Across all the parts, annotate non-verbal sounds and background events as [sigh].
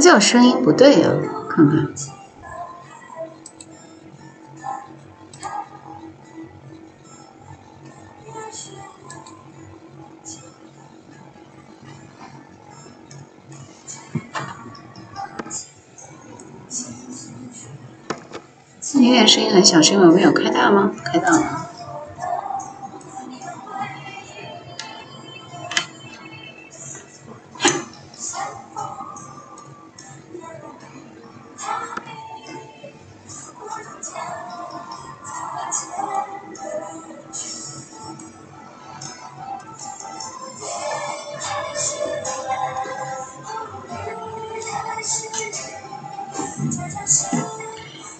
么叫声音不对呀？看看，音乐声音很小，是因为我没有开大吗？开大了。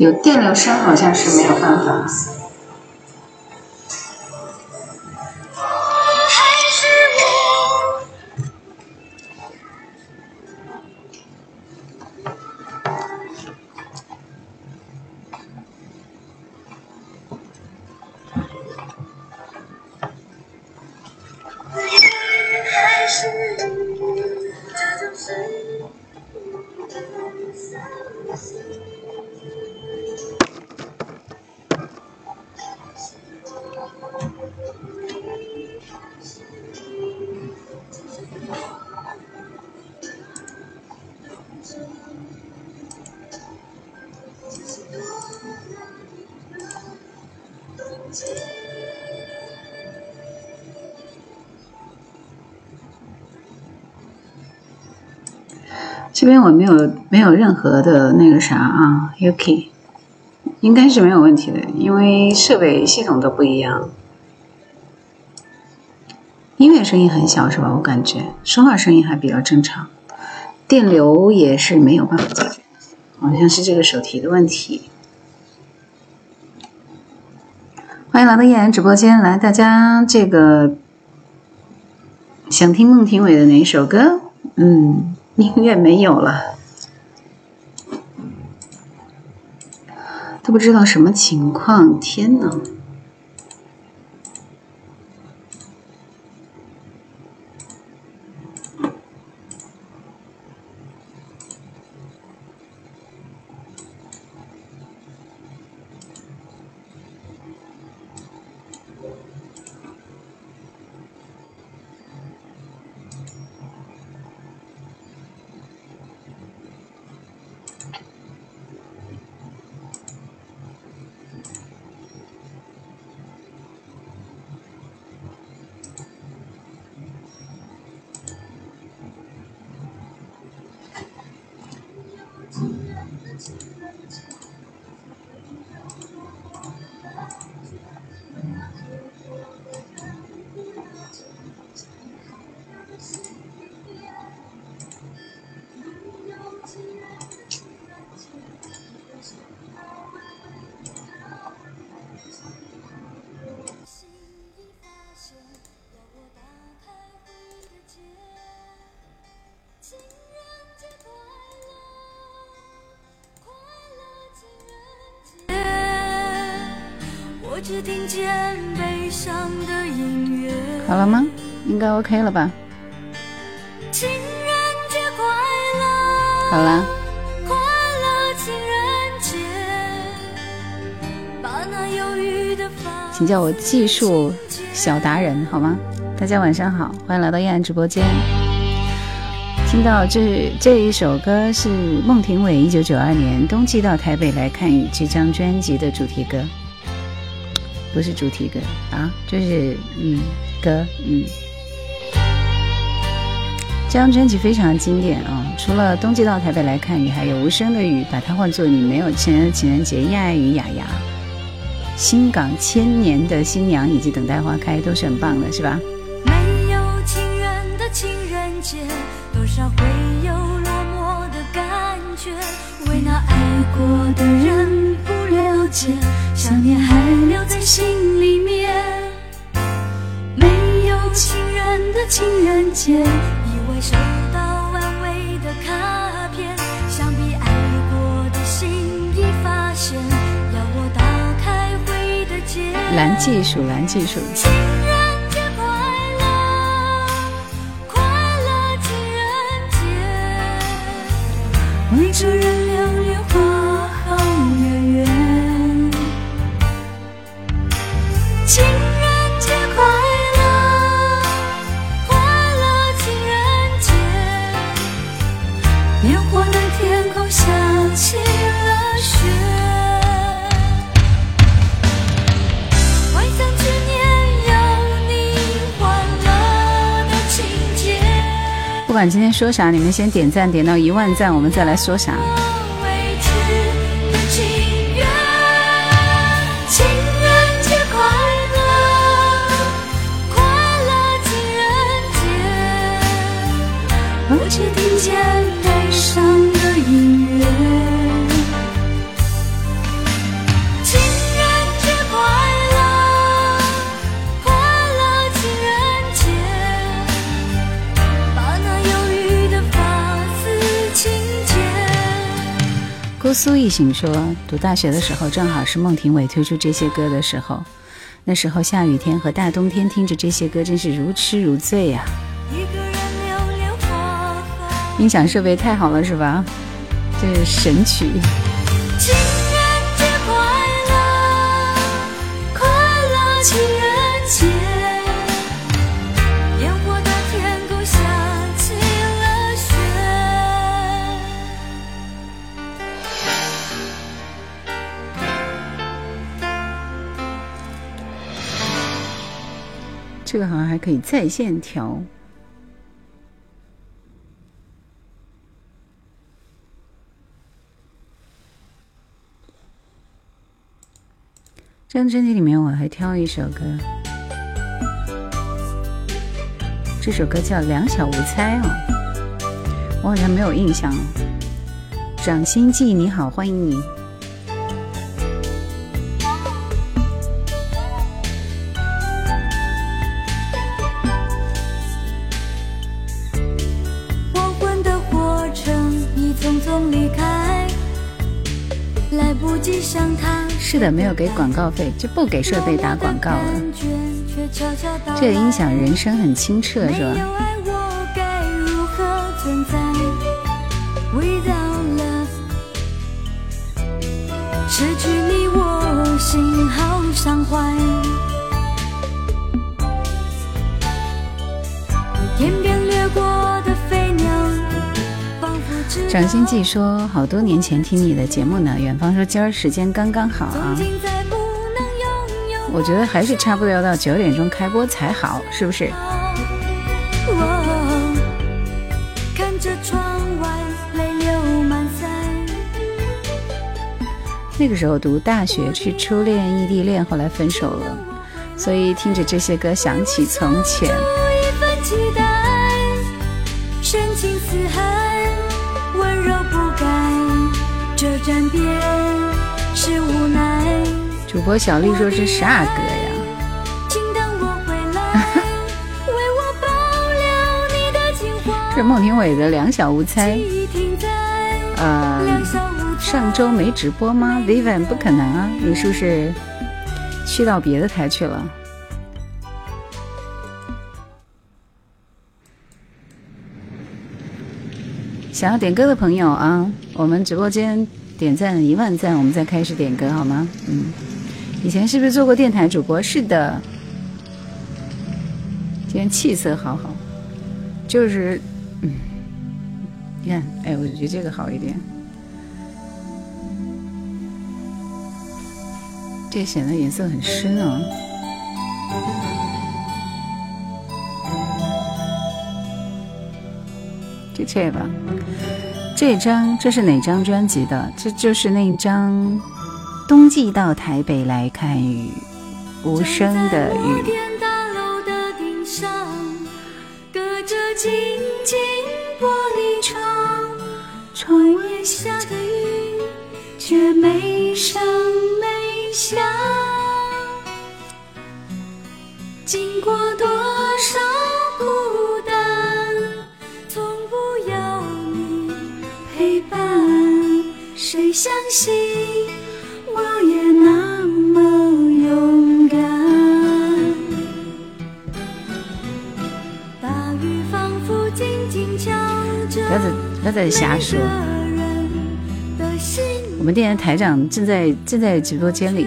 有电流声好像是没有办法。这边我没有没有任何的那个啥啊，Yuki，应该是没有问题的，因为设备系统都不一样。音乐声音很小是吧？我感觉说话声音还比较正常，电流也是没有办法解决，好像是这个手提的问题。欢迎来到叶然直播间，来大家这个想听孟庭苇的哪一首歌？嗯。音乐没有了，都不知道什么情况，天呐！OK 了吧？好了。请叫我技术小达人好吗？大家晚上好，欢迎来到燕安直播间。听到这这一首歌是孟庭苇一九九二年冬季到台北来看雨这张专辑的主题歌，不是主题歌啊，就是嗯歌嗯。这张专辑非常经典啊，除了冬季到台北来看雨，还有无声的雨，把它换作你没有情人的情人节，亚爱与雅雅。新港千年的新娘以及等待花开都是很棒的，是吧？没有情人的情人节，多少会有落寞的感觉。为那爱过的人不了解，想念还留在心里面。没有情人的情人节，收到安慰的卡片，想必爱过的心已发现。蓝技术，蓝技术。情人节快乐，快乐情人节，管今天说啥，你们先点赞，点到一万赞，我们再来说啥。苏一醒说：“读大学的时候，正好是孟庭苇推出这些歌的时候。那时候下雨天和大冬天，听着这些歌，真是如痴如醉呀！音响设备太好了，是吧？这是神曲。”这个好像还可以在线调。这张专辑里面我还挑一首歌，这首歌叫《两小无猜》哦，我好像没有印象。掌心记你好，欢迎你。是的，没有给广告费，就不给设备打广告了。这个音响人声很清澈，是吧？失去你，我心好伤怀。天边掠过掌心记说，好多年前听你的节目呢。远方说今儿时间刚刚好啊。我觉得还是差不多要到九点钟开播才好，是不是？那个时候读大学，是初恋、异地恋，后来分手了，所以听着这些歌，想起从前。主播小丽说是啥歌呀？是孟庭苇的《两小无猜》。呃，上周没直播吗？Vivian 不可能啊，你是不是去到别的台去了。想要点歌的朋友啊，我们直播间点赞一万赞，我们再开始点歌好吗？嗯，以前是不是做过电台主播？是的。今天气色好好，就是，嗯，你看，哎，我觉得这个好一点，这显得颜色很深啊。就这吧，这张这是哪张专辑的？这就是那张《冬季到台北来看雨》，无声的雨大楼的顶上。隔着静静玻璃窗，窗外下的雨却没声没响。经过多少？相信我也那么勇敢？大雨仿佛静静敲着不要再不要再瞎说。我们电台台长正在正在直播间里，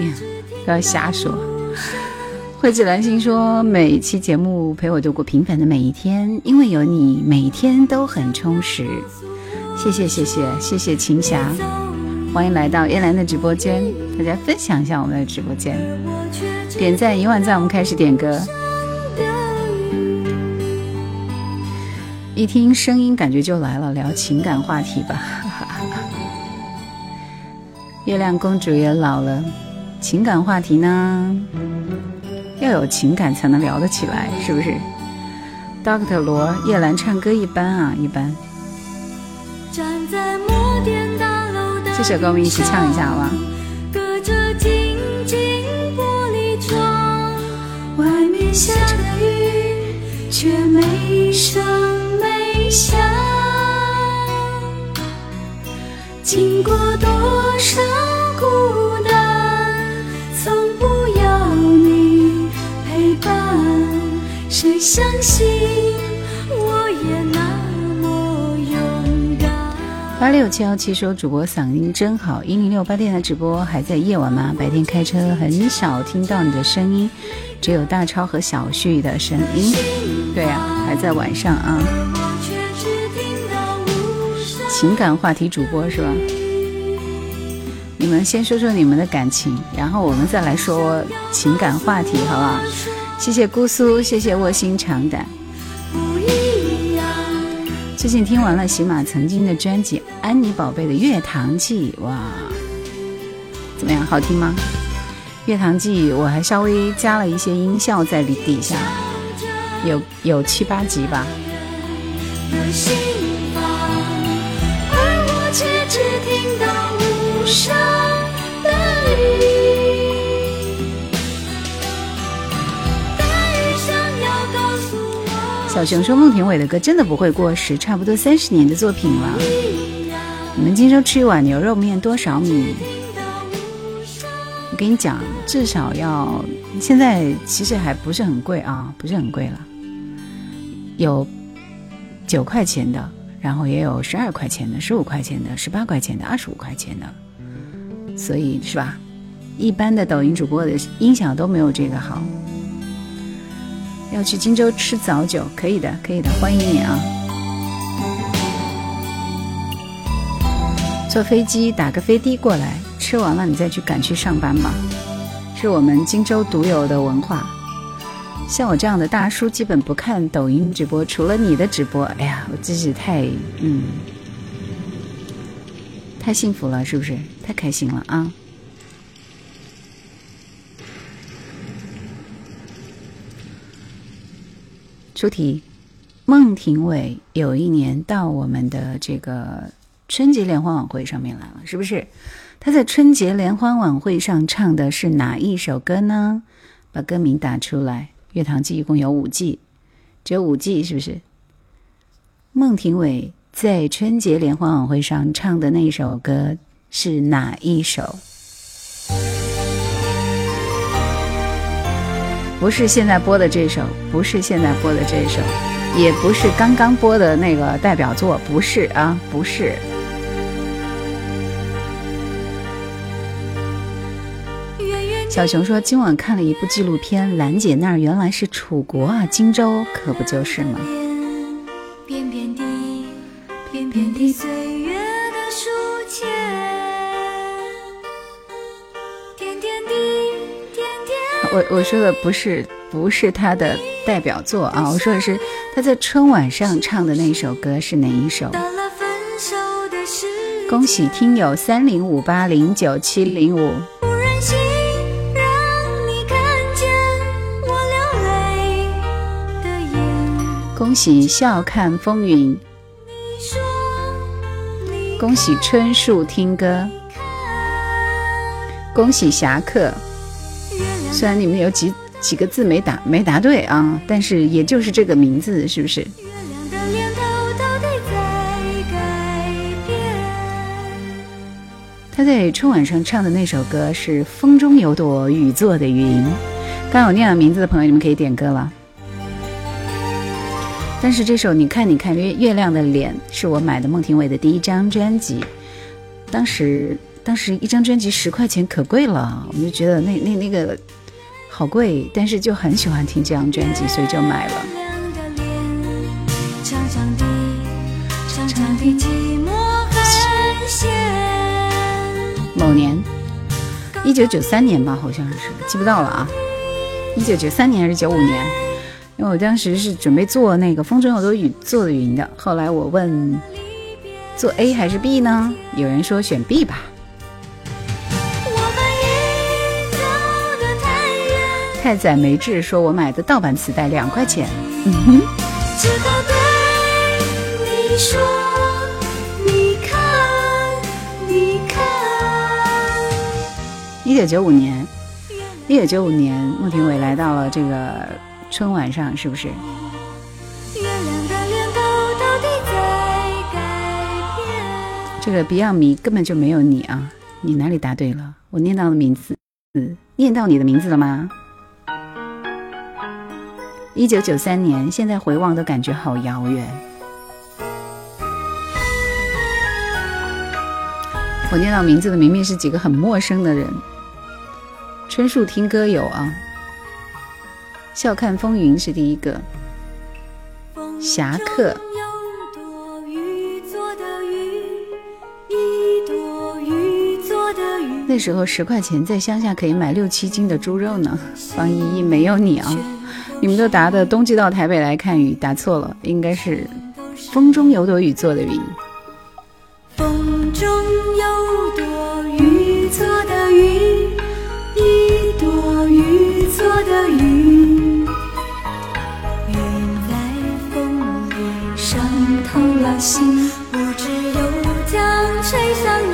不要瞎说。慧智兰心说：“每一期节目陪我度过平凡的每一天，因为有你，每一天都很充实。”谢谢谢谢谢谢秦霞。欢迎来到叶兰的直播间，大家分享一下我们的直播间，点赞一万赞，我们开始点歌。一听声音，感觉就来了，聊情感话题吧。[laughs] 月亮公主也老了，情感话题呢，要有情感才能聊得起来，是不是？Doctor 罗，叶兰唱歌一般啊，一般。站在摩天这首歌我们一起唱一下，好吗？隔着静静玻璃窗，外面下的雨却没声没响。经过多少孤单，从不要你陪伴，谁相信？八六七幺七说：“主播嗓音真好，一零六八电台直播还在夜晚吗？白天开车很少听到你的声音，只有大超和小旭的声音。对呀，还在晚上啊。情感话题主播是吧？你们先说说你们的感情，然后我们再来说情感话题，好不好？谢谢姑苏，谢谢卧薪尝胆。”最近听完了喜马曾经的专辑《安妮宝贝的月堂记》，哇，怎么样？好听吗？《月堂记》我还稍微加了一些音效在里底下，有有七八集吧。而我却只听到无声的雨。小熊说：“孟庭苇的歌真的不会过时，差不多三十年的作品了。你们今周吃一碗牛肉面多少米？我跟你讲，至少要现在其实还不是很贵啊，不是很贵了。有九块钱的，然后也有十二块钱的、十五块钱的、十八块钱的、二十五块钱的，所以是吧？一般的抖音主播的音响都没有这个好。”要去荆州吃早酒，可以的，可以的，欢迎你啊！坐飞机打个飞的过来，吃完了你再去赶去上班吧，是我们荆州独有的文化。像我这样的大叔，基本不看抖音直播，除了你的直播。哎呀，我真是太嗯，太幸福了，是不是？太开心了啊！出题，孟庭苇有一年到我们的这个春节联欢晚会上面来了，是不是？他在春节联欢晚会上唱的是哪一首歌呢？把歌名打出来。《乐堂记》一共有五季，只有五季，是不是？孟庭苇在春节联欢晚会上唱的那首歌是哪一首？不是现在播的这首，不是现在播的这首，也不是刚刚播的那个代表作，不是啊，不是。小熊说今晚看了一部纪录片，兰姐那儿原来是楚国啊，荆州可不就是吗？我我说的不是不是他的代表作啊，我说的是他在春晚上唱的那首歌是哪一首？恭喜听友三零五八零九七零五，不忍心让你看见我流泪的眼。恭喜笑看风云，恭喜春树听歌，恭喜侠客。虽然你们有几几个字没答没答对啊，但是也就是这个名字，是不是？他在春晚上唱的那首歌是《风中有朵雨做的云》，刚有念了名字的朋友，你们可以点歌了。但是这首你看你看月月亮的脸是我买的孟庭苇的第一张专辑，当时当时一张专辑十块钱可贵了，我就觉得那那那个好贵，但是就很喜欢听这张专辑，所以就买了。的脸，长长的，长长的寂寞很咸。某年，一九九三年吧，好像是记不到了啊，一九九三年还是九五年？因为我当时是准备做那个《风中有朵雨做的云》的，后来我问做 A 还是 B 呢？有人说选 B 吧。太宰没志说我买的盗版磁带两块钱，只好对你说，你看，你看。一九九五年，一九九五年，穆庭苇来到了这个春晚上，是不是？月亮的脸头到底在改变？这个 Beyond 迷根本就没有你啊！你哪里答对了？我念到的名字，念到你的名字了吗？一九九三年，现在回望都感觉好遥远。我念到名字的明明是几个很陌生的人。春树听歌有啊，笑看风云是第一个，侠客。那时候十块钱在乡下可以买六七斤的猪肉呢。方依依没有你啊，你们都答的冬季到台北来看雨，答错了，应该是风中有朵雨做的云。风中有朵雨做的云，一朵雨做的云。云在风里伤透了心，不知又将吹向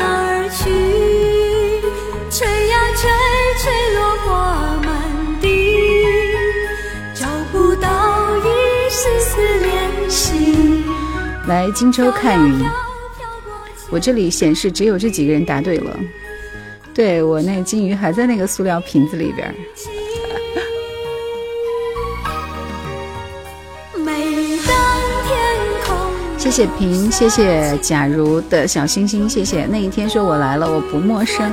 来荆州看云，我这里显示只有这几个人答对了。对我那金鱼还在那个塑料瓶子里边谢谢平，谢谢假如的小星星，谢谢那一天说我来了，我不陌生。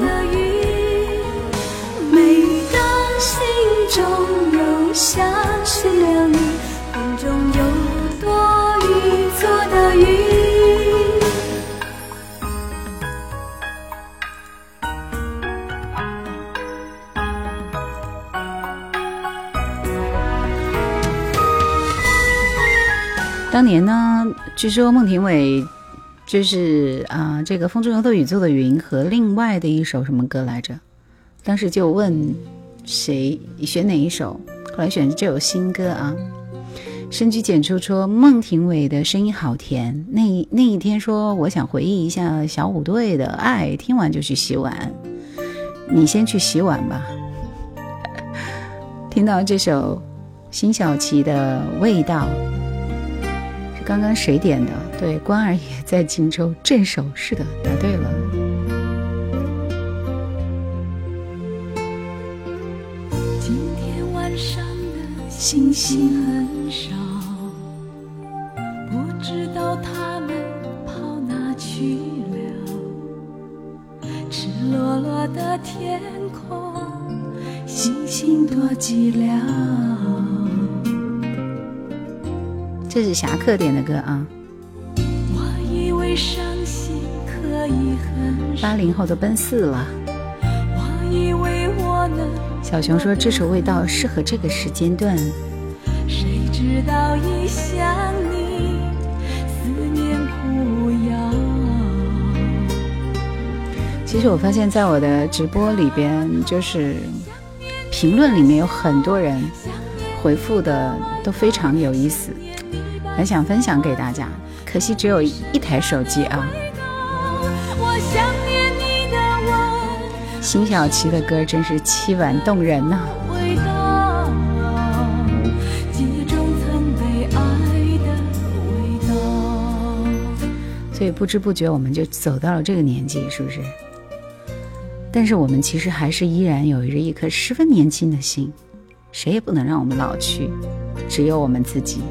当年呢，据说孟庭苇就是啊、这个《风中有朵雨做的云》和另外的一首什么歌来着？当时就问谁选哪一首，后来选这首新歌啊。深居简出说孟庭苇的声音好甜，那那一天说我想回忆一下小虎队的爱，听完就去洗碗。你先去洗碗吧。[laughs] 听到这首辛晓琪的味道。刚刚谁点的？对，关二爷在荆州镇守。是的，答对了。今天晚上的星星很少，不知道他们跑哪去了。赤裸裸的天空，星星多寂寥。这是侠客点的歌啊。我以为伤心可以很八零后都奔四了。我以为我能。小熊说：“这首味道适合这个时间段。”谁知道一想你，思念苦药。其实我发现，在我的直播里边，就是评论里面有很多人回复的都非常有意思，很想分享给大家。可惜只有一台手机啊。辛晓琪的歌真是凄婉动人呐，所以不知不觉我们就走到了这个年纪，是不是？但是我们其实还是依然有着一颗十分年轻的心，谁也不能让我们老去，只有我们自己。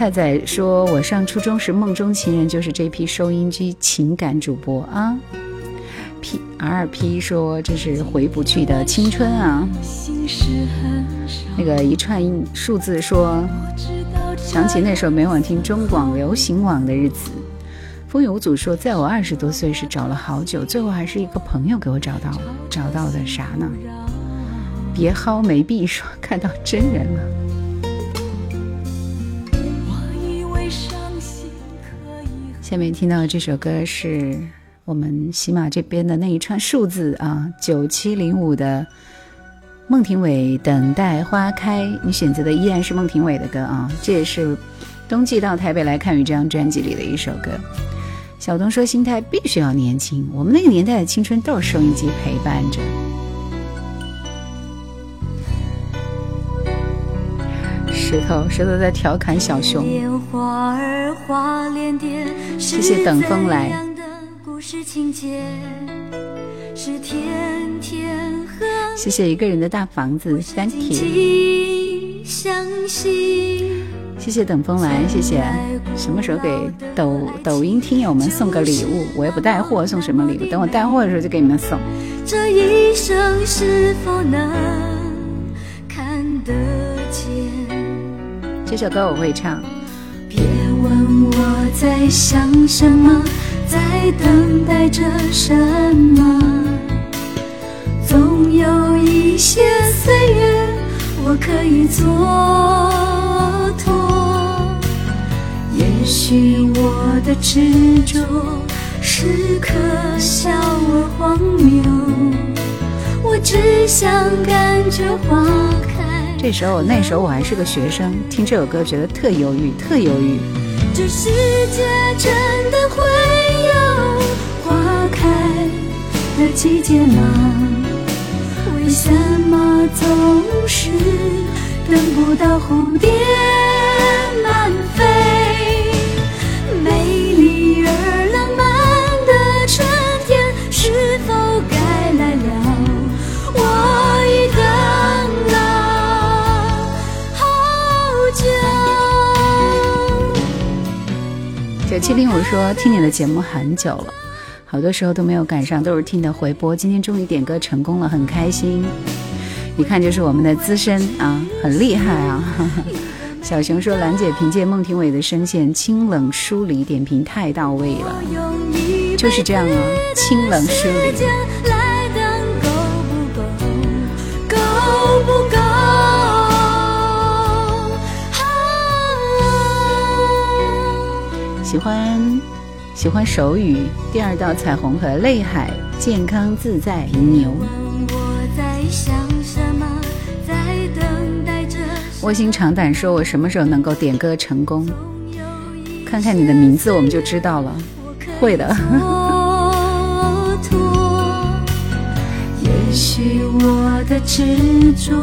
太宰说：“我上初中时梦中情人就是这批收音机情感主播啊。” P R P 说：“这是回不去的青春啊！”那个一串数字说：“想起那时候每晚听中广流行网的日子。”风雨无阻说：“在我二十多岁时找了好久，最后还是一个朋友给我找到了。找到的啥呢？”别薅眉碧说：“看到真人了。”下面听到的这首歌是。我们喜马这边的那一串数字啊，九七零五的孟庭苇《等待花开》，你选择的依然是孟庭苇的歌啊，这也是冬季到台北来看雨这张专辑里的一首歌。小东说：“心态必须要年轻，我们那个年代的青春都是收音机陪伴着。”石头，石头在调侃小熊。谢谢等风来。谢谢一个人的大房子，Thank you。谢谢等风来，谢谢。什么时候给抖抖音听友们送个礼物？我也不带货，送什么礼物？等我带货的时候就给你们送。这一生是否能看得见？这首歌我会唱。别问我在想什么。在等待着什么？总有一些岁月，我可以蹉跎。也许我的执着是可笑而荒谬，我只想感觉花开。这时候，那时候我还是个学生，听这首歌觉得特忧郁，特忧郁。这世界真的会有花开的季节吗？为什么总是等不到蝴蝶九七零五说：“听你的节目很久了，好多时候都没有赶上，都是听的回播。今天终于点歌成功了，很开心。一看就是我们的资深啊，很厉害啊。[laughs] ”小熊说：“兰姐凭借孟庭苇的声线，清冷疏离，点评太到位了，就是这样啊，清冷疏离。”喜欢喜欢手语，第二道彩虹和泪海，健康自在牛。卧薪尝胆说：“我什么时候能够点歌成功？看看你的名字，我们就知道了。会的。也许我的执着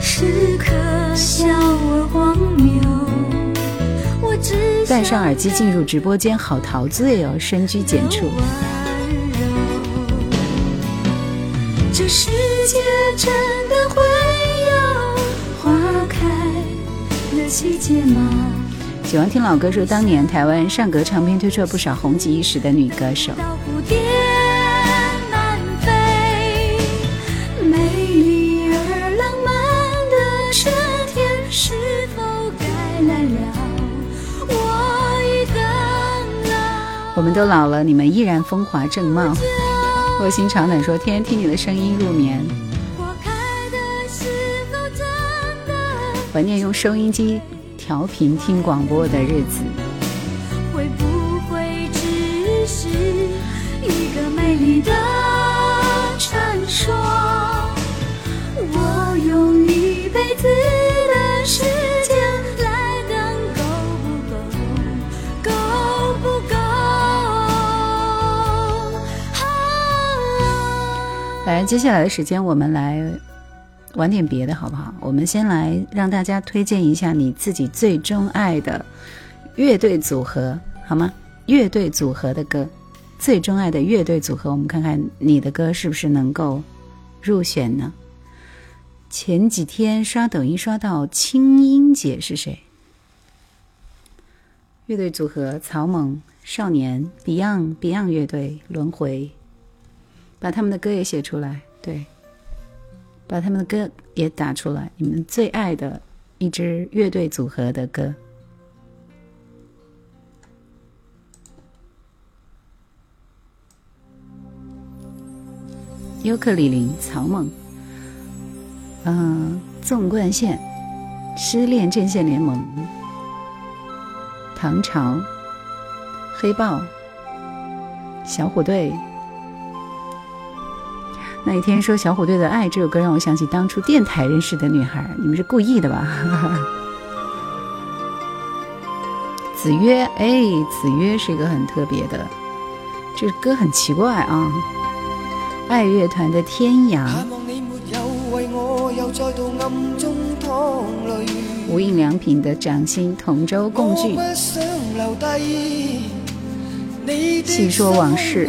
是可笑而荒谬。戴上耳机进入直播间，好陶醉哦，深居简出。这世界真的会有花开。细节吗？喜欢听老歌，说当年台湾上格唱片推出了不少红极一时的女歌手。到蝴我们都老了，你们依然风华正茂。卧薪尝胆说，天天听你的声音入眠，怀念用收音机调频听广播的日子。接下来的时间我们来玩点别的，好不好？我们先来让大家推荐一下你自己最钟爱的乐队组合，好吗？乐队组合的歌，最钟爱的乐队组合，我们看看你的歌是不是能够入选呢？前几天刷抖音刷到清音姐是谁？乐队组合草蜢、少年、Beyond、Beyond 乐队、轮回。把他们的歌也写出来，对，把他们的歌也打出来。你们最爱的一支乐队组合的歌，尤克里里、草蜢，嗯，纵贯线、失恋阵线联盟、唐朝、黑豹、小虎队。那一天说小虎队的《爱》这首歌让我想起当初电台认识的女孩，你们是故意的吧？[laughs] 子曰，哎，子曰是一个很特别的，这歌很奇怪啊。爱乐团的《天涯》，无印良品的《掌心》，同舟共聚，细说往事。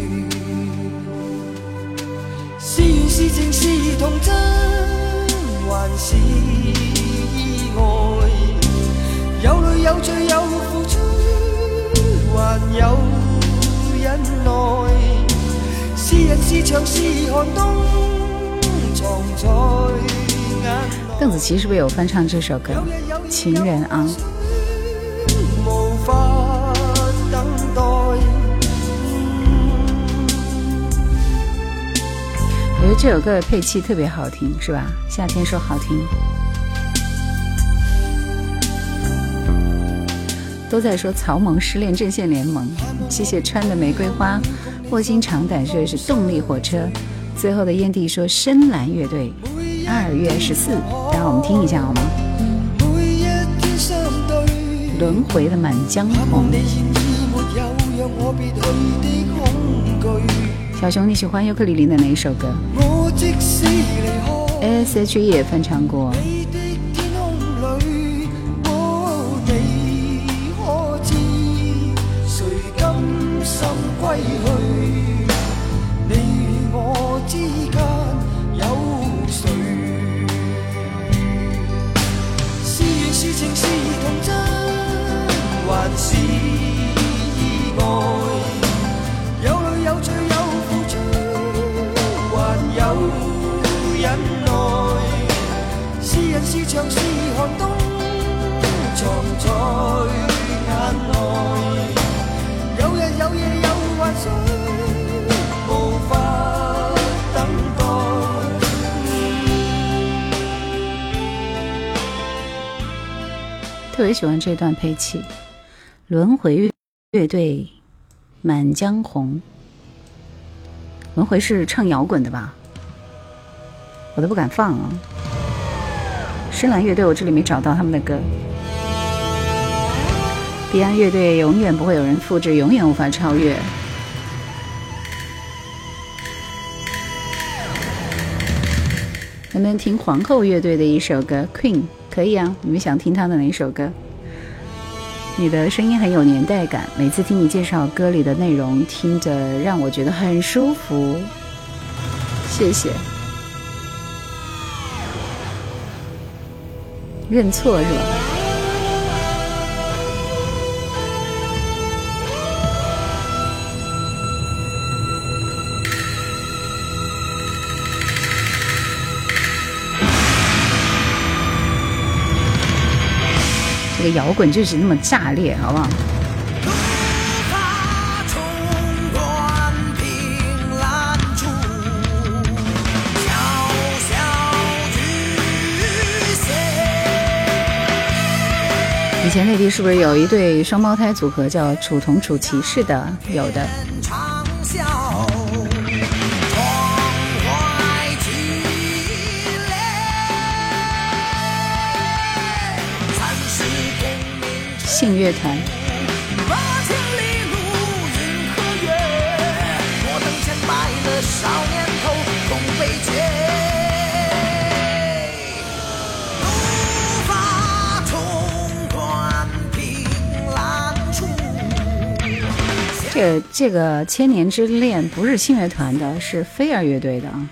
是缘是情是童真，还是意外？有泪有罪有付出，还有忍耐。是人是墙是寒冬，藏在眼内。邓紫棋是不是有翻唱这首歌《情人啊》？无法觉得这首歌的配器特别好听，是吧？夏天说好听，都在说曹萌失恋阵线联盟。谢谢穿的玫瑰花，卧薪尝胆说的是动力火车。最后的烟蒂说深蓝乐队，二月十四，让我们听一下好吗？轮回的满江红。小熊，你喜欢尤克里里的哪一首歌？S H E 也翻唱过。像是寒冬藏在眼内有日有夜有幻想无法等待特别喜欢这段配器轮回乐队满江红。轮回是唱摇滚的吧？我都不敢放了深蓝乐队，我这里没找到他们的歌。Beyond 乐队永远不会有人复制，永远无法超越。能不能听皇后乐队的一首歌《Queen》？可以啊，你们想听他的哪首歌？你的声音很有年代感，每次听你介绍歌里的内容，听着让我觉得很舒服。谢谢。认错是吧？这个摇滚就是那么炸裂，好不好？前内地是不是有一对双胞胎组合叫楚童楚奇？是的，有的。信乐团。这这个千年之恋不是信乐团的，是飞儿乐队的啊。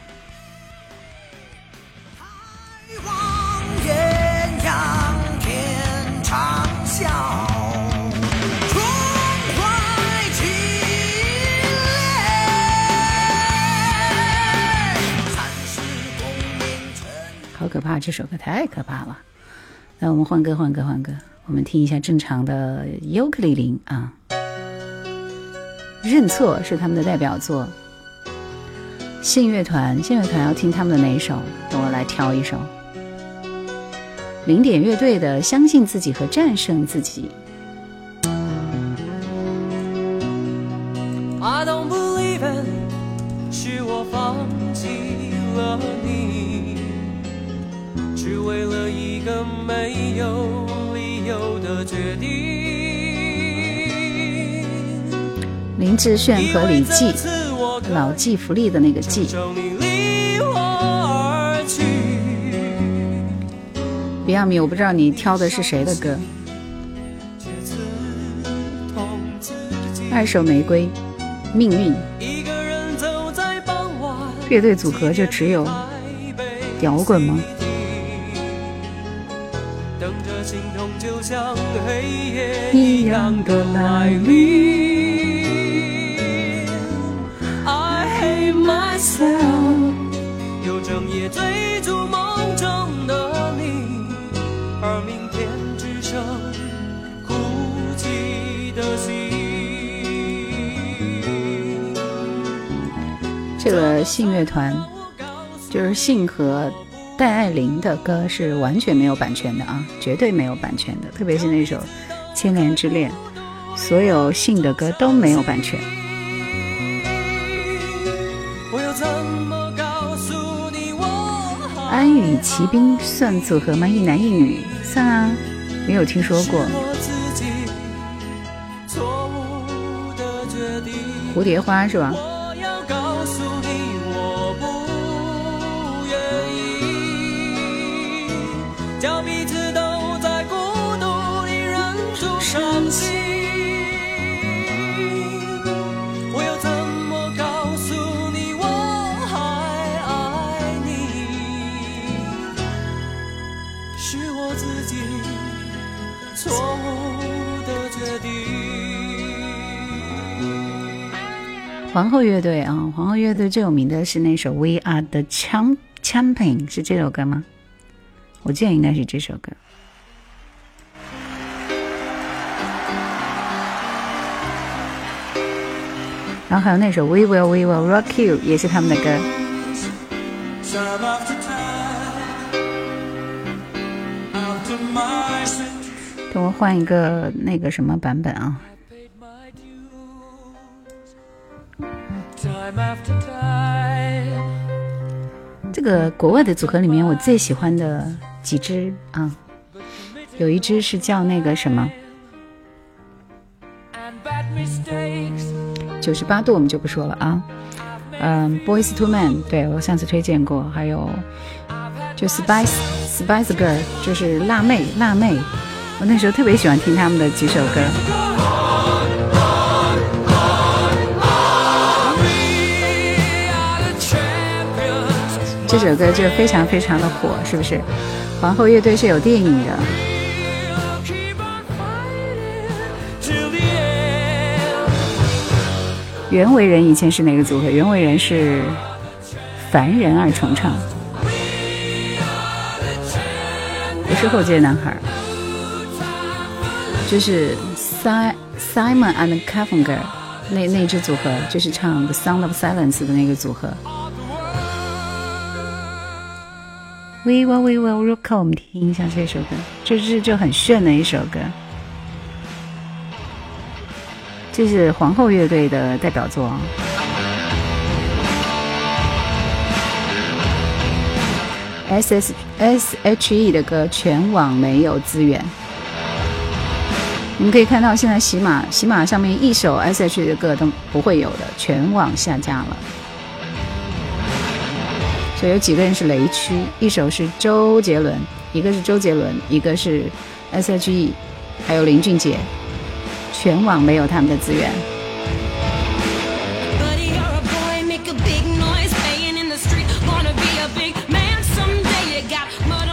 可怕，这首歌太可怕了。那我们换歌，换歌，换歌。我们听一下正常的尤克里里啊。认错是他们的代表作。信乐团，信乐团要听他们的哪一首？等我来挑一首。零点乐队的《相信自己和战胜自己》。I don't believe it，是我放弃了你。只为了一个没有理由的决定。志炫和李记，老骥伏枥的那个骥。别样米，我不知道你挑的是谁的歌。二手玫瑰，命运。乐队组合就只有摇滚吗？一样的来临。这个信乐团就是信和。戴爱玲的歌是完全没有版权的啊，绝对没有版权的，特别是那首《千年之恋》，所有信的歌都没有版权。安与骑兵算组合吗？一男一女算啊，没有听说过。蝴蝶花是吧？皇后乐队啊，皇后乐队最有名的是那首《We Are the Champion》，是这首歌吗？我记得应该是这首歌。然后还有那首《We Will We Will Rock You》，也是他们的歌。等我换一个那个什么版本啊。这个国外的组合里面，我最喜欢的几支啊，有一支是叫那个什么，九十八度我们就不说了啊，嗯，boys two men，对我上次推荐过，还有就 spice spice girl，就是辣妹辣妹，我那时候特别喜欢听他们的几首歌。这首歌就非常非常的火，是不是？皇后乐队是有电影的。袁惟仁以前是哪个组合？袁惟仁是凡人二重唱，不是后街男孩，就是 Simon and Garfunkel 那那支组合，就是唱《The Sound of Silence》的那个组合。We will, we will rock。我们听一下这首歌，就是就很炫的一首歌。这是皇后乐队的代表作。S S S H E 的歌全网没有资源。你们可以看到，现在喜马喜马上面一首 S H E 的歌都不会有的，全网下架了。所以有几个人是雷区，一首是周杰伦，一个是周杰伦，一个是 S H E，还有林俊杰。全网没有他们的资源。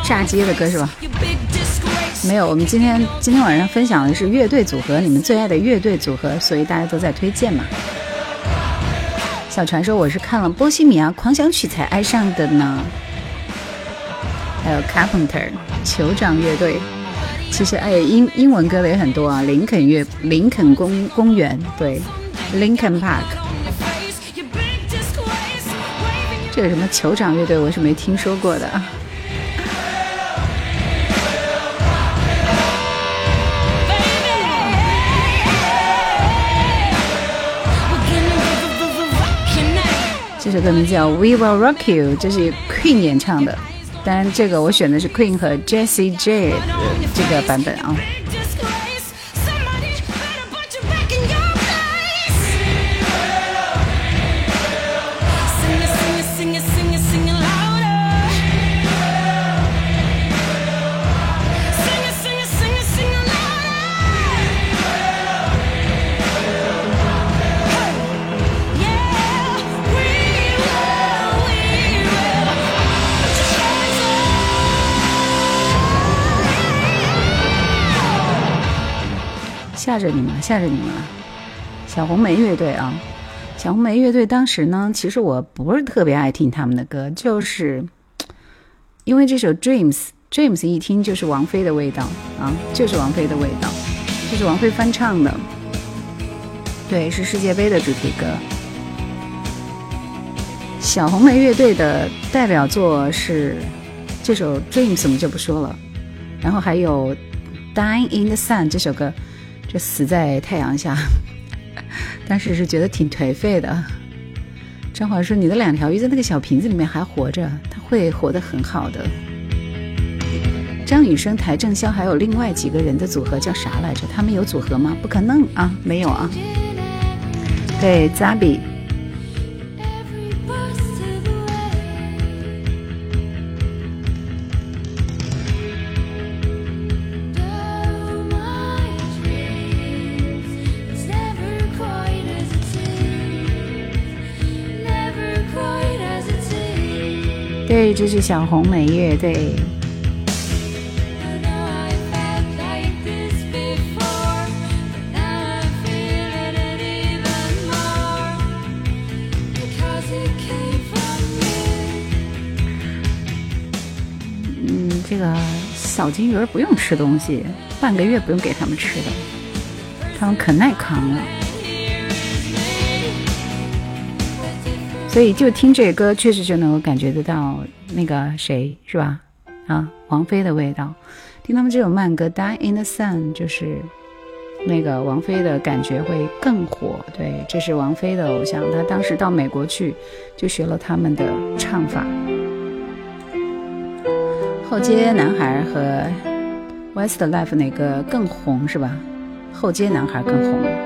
炸街的歌是吧？没有，我们今天今天晚上分享的是乐队组合，你们最爱的乐队组合，所以大家都在推荐嘛。小传说我是看了《波西米亚狂想曲》才爱上的呢。还有 Carpenter 酋长乐队。其实哎，英英文歌的也很多啊，林肯乐林肯公公园，对，Lincoln Park。这个什么酋长乐队，我是没听说过的。首歌名叫《We Will Rock You》，这是 Queen 演唱的。当然，这个我选的是 Queen 和 Jessie J 的这个版本啊。吓着你们，吓着你们了！小红梅乐队啊，小红梅乐队当时呢，其实我不是特别爱听他们的歌，就是因为这首《Dreams》，Dreams 一听就是王菲的味道啊，就是王菲的味道，这是王菲翻唱的，对，是世界杯的主题歌。小红梅乐队的代表作是这首《Dreams》，我们就不说了，然后还有《Dying in the Sun》这首歌。这死在太阳下，[laughs] 当时是觉得挺颓废的。张华说：“你的两条鱼在那个小瓶子里面还活着，它会活得很好的。”张雨生、邰正宵还有另外几个人的组合叫啥来着？他们有组合吗？不可能啊，没有啊。对，Zabi。对，这是小红莓乐队。嗯，这个小金鱼不用吃东西，半个月不用给他们吃的，他们可耐扛了。所以就听这个歌，确实就能够感觉得到那个谁是吧？啊，王菲的味道。听他们这首慢歌《Die in the Sun》，就是那个王菲的感觉会更火。对，这是王菲的偶像，她当时到美国去就学了他们的唱法。后街男孩和 Westlife 哪个更红是吧？后街男孩更红。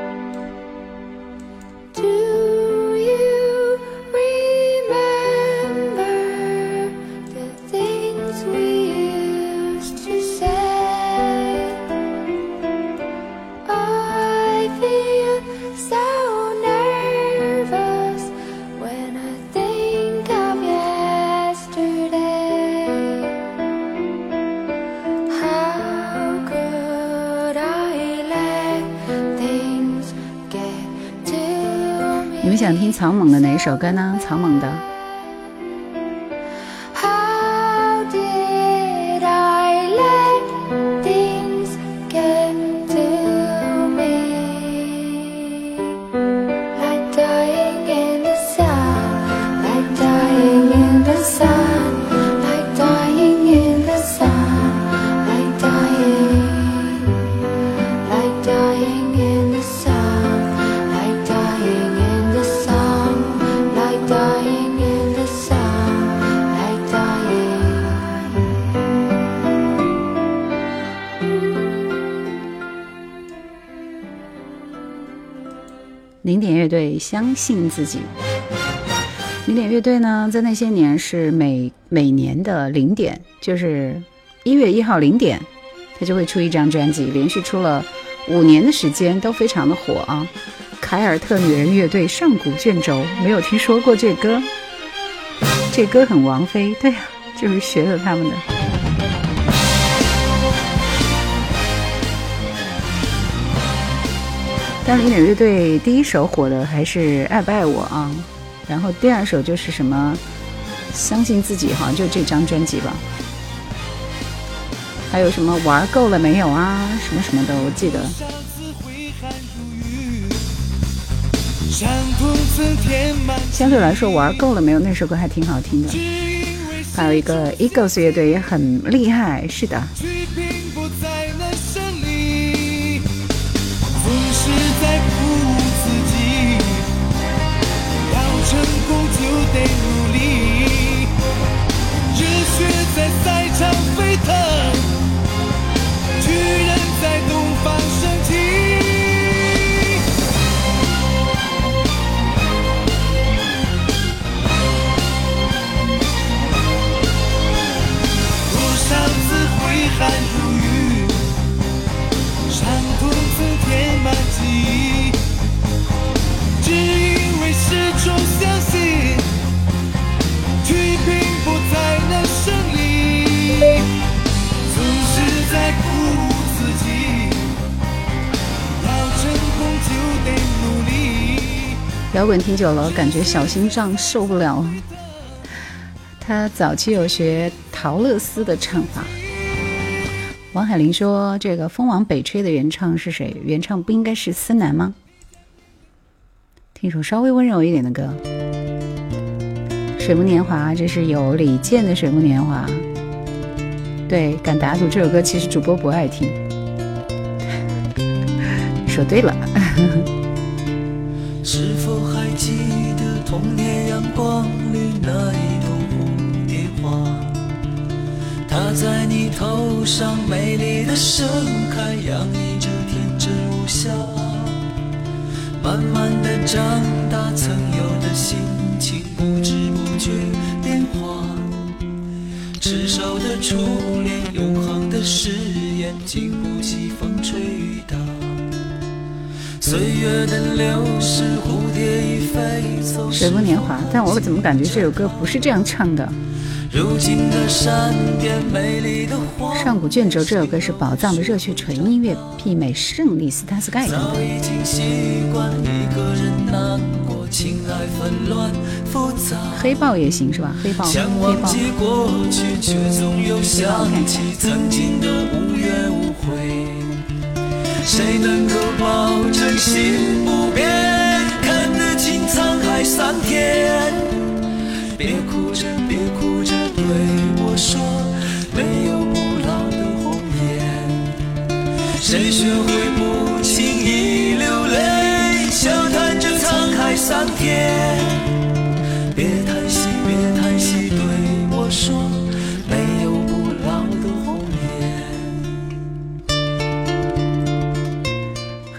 听草蜢的哪首歌呢？草蜢的。相信自己。零点乐队呢，在那些年是每每年的零点，就是一月一号零点，他就会出一张专辑，连续出了五年的时间，都非常的火啊。凯尔特女人乐队上古卷轴，没有听说过这歌，这歌很王菲，对呀，就是学的他们的。但零点乐队第一首火的还是爱不爱我啊，然后第二首就是什么相信自己，好像就这张专辑吧。还有什么玩够了没有啊，什么什么的，我记得。相对来说，玩够了没有那首歌还挺好听的。还有一个 Eagles 乐队也很厉害，是的。得努力，热血在赛场沸腾，巨人在东方升起。多少次挥汗如雨，伤痛曾填满记忆。只因为始终相信摇滚听久了，感觉小心脏受不了。他早期有学陶乐斯的唱法。王海玲说：“这个风往北吹的原唱是谁？原唱不应该是思南吗？”听首稍微温柔一点的歌，《水木年华》，这是有李健的《水木年华》。对，敢打赌这首歌其实主播不爱听。说对了。那一朵蝴蝶花？它在你头上美丽的盛开，洋溢着天真无暇。慢慢的长大，曾有的心情不知不觉变化。执手的初恋，永恒的誓言，经不起风吹雨打。水木年华，但我怎么感觉这首歌不是这样唱的？上古卷轴这首歌是宝藏的热血纯音乐，媲美胜利 Star Sky 等等。黑豹也行是吧？黑豹，黑豹。谁能够保证心不变，看得清沧海桑田？别哭着，别哭着，对我说，没有不老的红颜。谁学会不轻易流泪，笑谈着沧海桑田？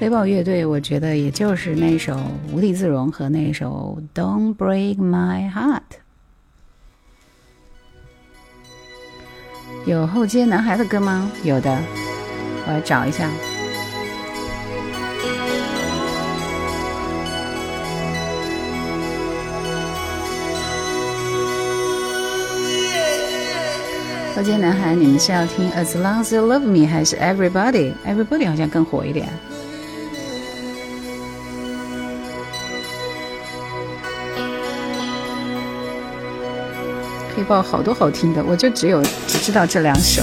黑豹乐队，我觉得也就是那首《无地自容》和那首《Don't Break My Heart》。有后街男孩的歌吗？有的，我来找一下。后街男孩，你们是要听《As Long As You Love Me》还是《Everybody》？Everybody 好像更火一点。黑豹好多好听的，我就只有只知道这两首。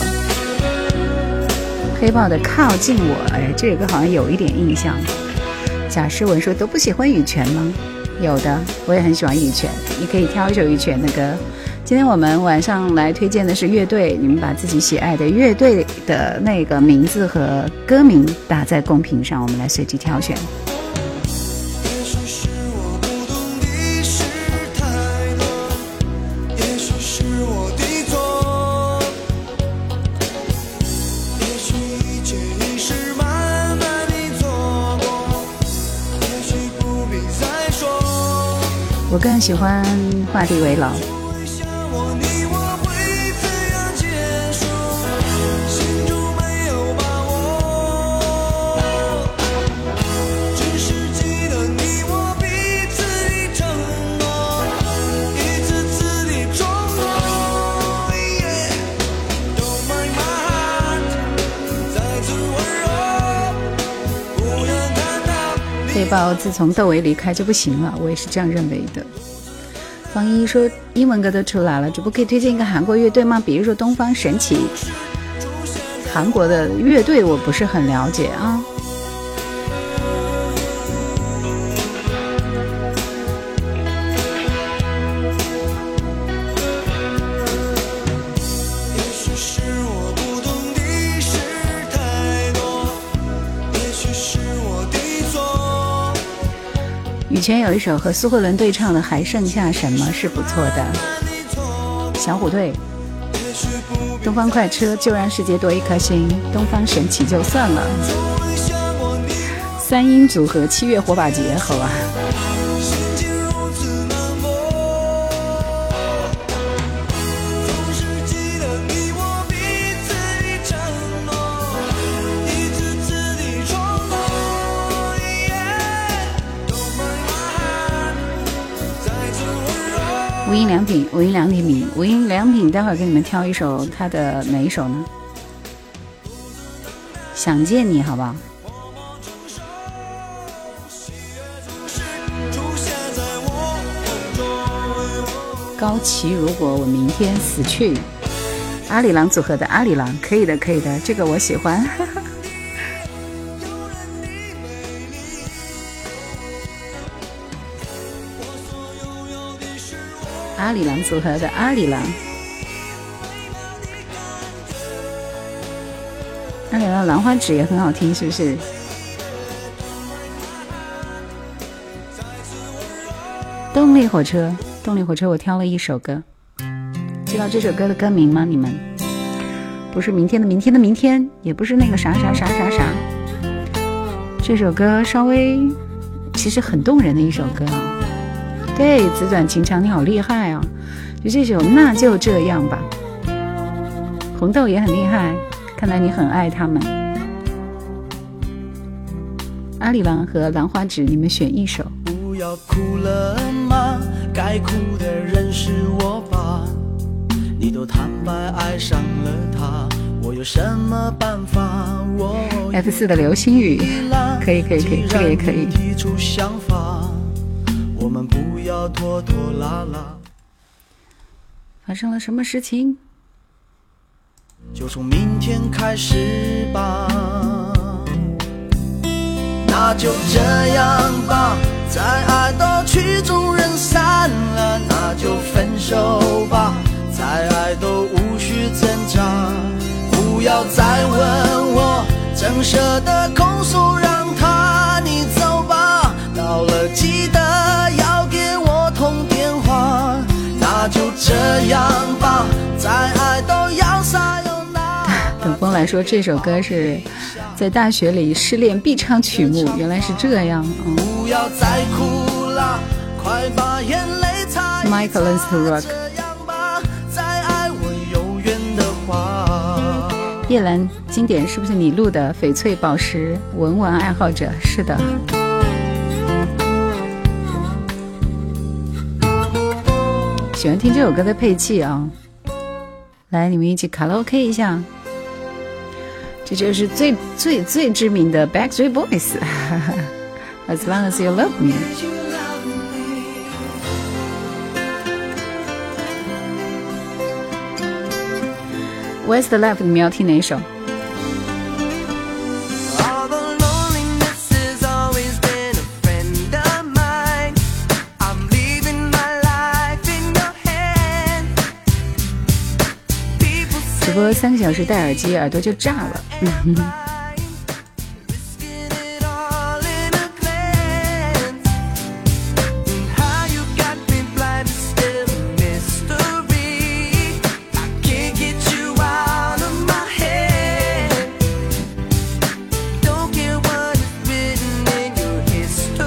黑豹的靠近我，哎，这个好像有一点印象。贾诗文说都不喜欢羽泉吗？有的，我也很喜欢羽泉，你可以挑一首羽泉的歌。今天我们晚上来推荐的是乐队，你们把自己喜爱的乐队的那个名字和歌名打在公屏上，我们来随机挑选。喜欢画地为牢。黑豹自从窦唯离开就不行了，我也是这样认为的。方一说英文歌都出来了，主播可以推荐一个韩国乐队吗？比如说东方神起。韩国的乐队我不是很了解啊。以前有一首和苏慧伦对唱的《还剩下什么》是不错的，小虎队、东方快车就让世界多一颗心，东方神起就算了，三音组合七月火把节，好吧。无印良品，无印良品，无印良品，待会儿给你们挑一首他的哪一首呢？想见你，好不好？高旗，如果我明天死去，阿里郎组合的阿里郎，可以的，可以的，这个我喜欢。阿里郎组合的阿里郎，阿里郎兰花指也很好听，是不是？动力火车，动力火车，我挑了一首歌，知道这首歌的歌名吗？你们？不是明天的明天的明天，也不是那个啥啥啥啥啥，这首歌稍微其实很动人的一首歌啊。对，纸短情长，你好厉害啊！就这首，那就这样吧。红豆也很厉害，看来你很爱他们。阿里郎和兰花指，你们选一首。不要哭了吗？该哭的人是我吧？你都坦白爱上了他，我有什么办法？F 四的流星雨，可以可以可以，这个也可以。我拖拖拉拉。发生了什么事情？就从明天开始吧。那就这样吧，再爱到曲终人散了，那就分手吧，再爱都无需挣扎。不要再问我，怎舍得控诉，让他你走吧。到了记得。这样吧，再爱都要洒又 [laughs] 等风来说，这首歌是在大学里失恋必唱曲目，原来是这样啊。不要再哭了，快把眼泪擦。Michael learns to rock。叶兰经典是不是你录的？翡翠宝石文玩爱好者，是的。喜欢听这首歌的配器啊来你们一起卡拉 ok 一下这就是最最最知名的 backstreet boys as long as you love me where's the love 你们要听哪一首三个小时戴耳机，耳朵就炸了。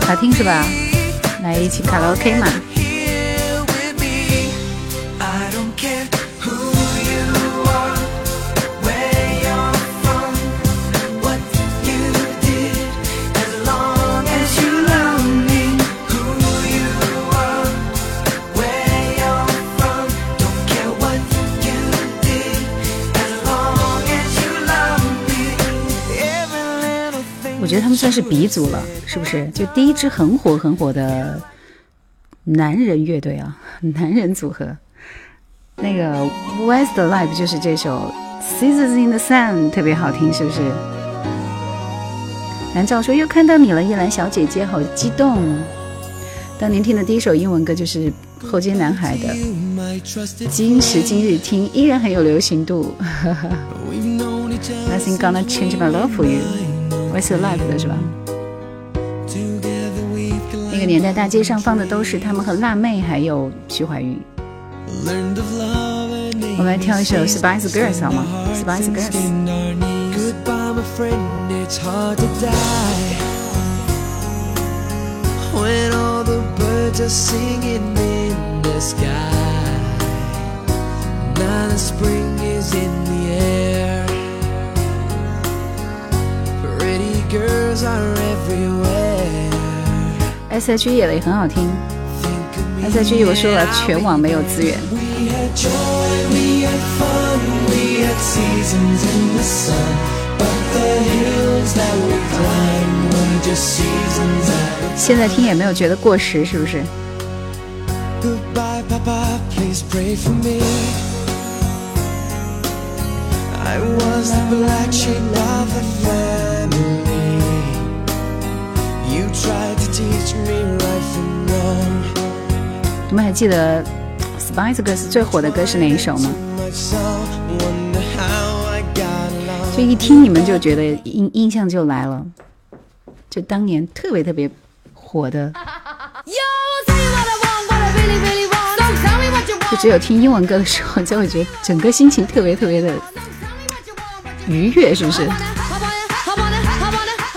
好听是吧？来一起卡拉 OK 嘛！觉得他们算是鼻祖了，是不是？就第一支很火很火的男人乐队啊，[laughs] 男人组合。那个 Westlife 就是这首《Seasons in the Sun》，特别好听，是不是？蓝照说又看到你了，叶兰小姐姐，好激动。当年听的第一首英文歌就是后街男孩的，今时今日听依然很有流行度。[laughs] Nothing gonna change my love for you。Westlife 的是吧？那个年代大街上放的都是他们和辣妹还有徐怀钰。我们来跳一首 Spice Girls 好吗？Spice Girls。E 也很好听。S H E 我说了，全网没有资源。现在听也没有觉得过时，是不是？你们还记得 Spice Girls 最火的歌是哪一首吗？就一听你们就觉得印印象就来了，就当年特别特别火的。就只有听英文歌的时候，就会觉得整个心情特别特别的愉悦，是不是？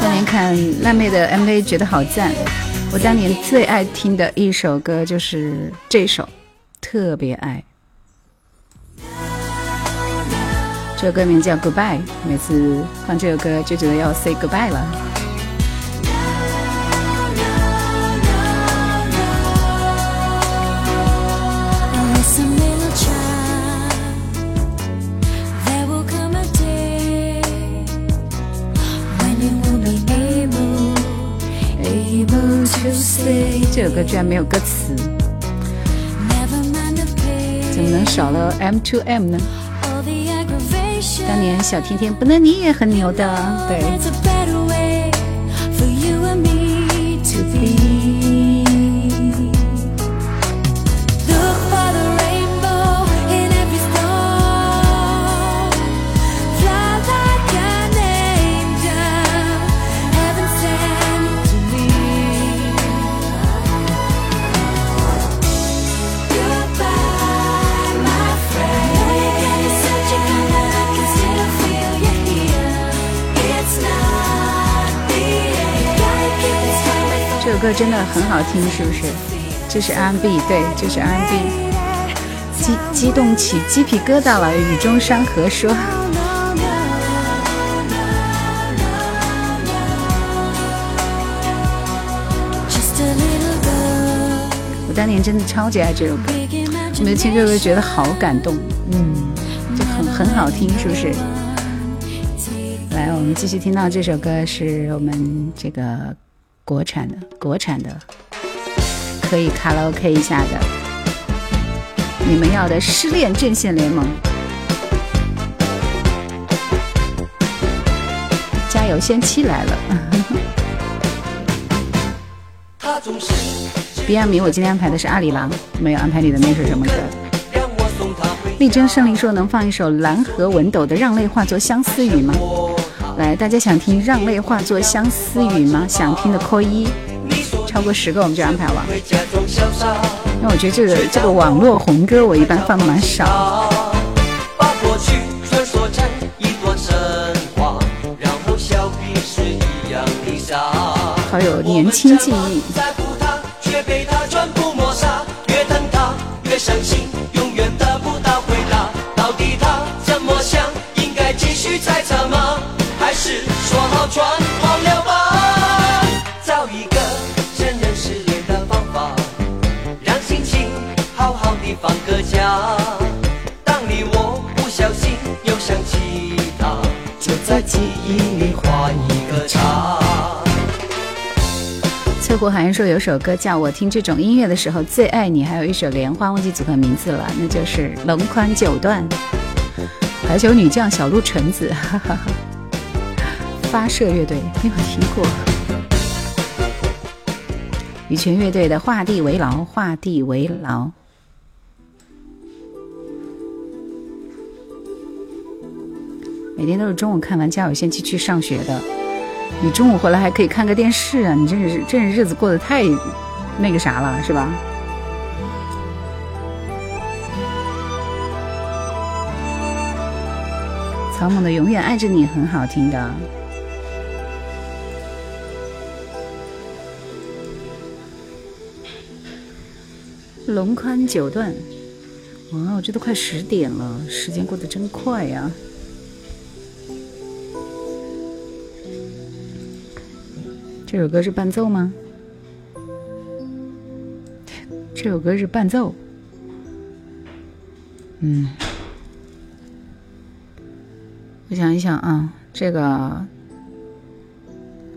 当年看辣妹的 MV 觉得好赞，我当年最爱听的一首歌就是这首，特别爱。这首歌名叫 Goodbye，每次放这首歌就觉得要 say goodbye 了。这首歌居然没有歌词，怎么能少了 M to M 呢？当年小甜甜，不能你也很牛的，对。歌真的很好听，是不是？这是 R&B，对，这是 R&B。激激动起鸡皮疙瘩了，雨中山河说。我当年真的超级爱这首歌，没有听这首歌觉得好感动，嗯，就很很好听，是不是？来，我们继续听到这首歌是我们这个国产的，国产的，可以卡拉 OK 一下的。你们要的失恋阵线联盟，加油！仙妻来了。别样米，我今天安排的是阿里郎，没有安排你的那首什么歌。力争胜利说能放一首蓝河文斗的《让泪化作相思雨》吗？来，大家想听《让泪化作相思雨》吗？想听的扣一，超过十个我们就安排了。那我觉得这个这个网络红歌，我一般放的蛮少。好有年轻记忆。穿光了吧，找一个承认失恋的方法，让心情好好的放个假。当你我不小心又想起他，就在记忆里画一个叉。翠湖韩说有首歌叫我听，这种音乐的时候最爱你，还有一首莲花忘记组合名字了，那就是《龙宽九段》。排球女将小鹿纯子，哈哈哈。发射乐队没有听过，羽泉乐队的画地为牢，画地为牢。每天都是中午看完《家有仙妻》去上学的，你中午回来还可以看个电视啊！你真是，真是日子过得太那个啥了，是吧？曹猛的《永远爱着你》很好听的，龙宽九段，哇，这都快十点了，时间过得真快呀！这首歌是伴奏吗？这首歌是伴奏。嗯，我想一想啊，这个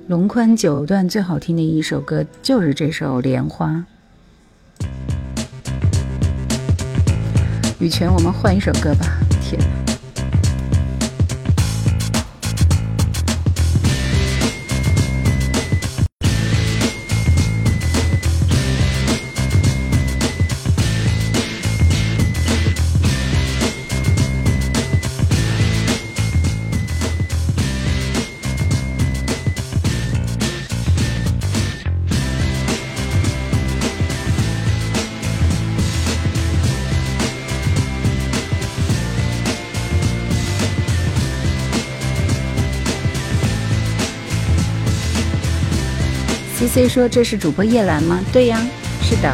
龙宽九段最好听的一首歌就是这首《莲花》。羽泉，我们换一首歌吧。说这是主播叶兰吗？对呀，是的。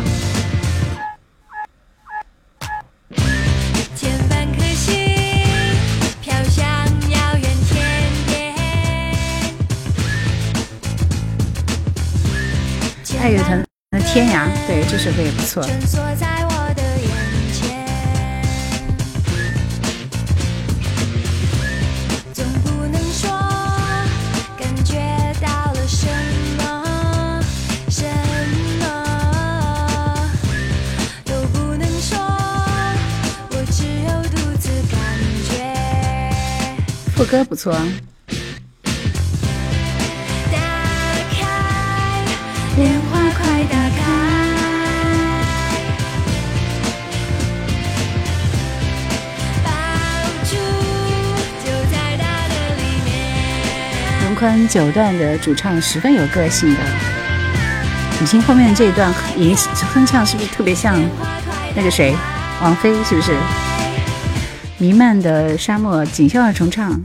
爱乐团的《天涯》，对这首歌也不错。歌不错。龙坤九段的主唱十分有个性的，你听后面这一段，吟哼唱是不是特别像那个谁，王菲是不是？弥漫的沙漠，锦绣二重唱。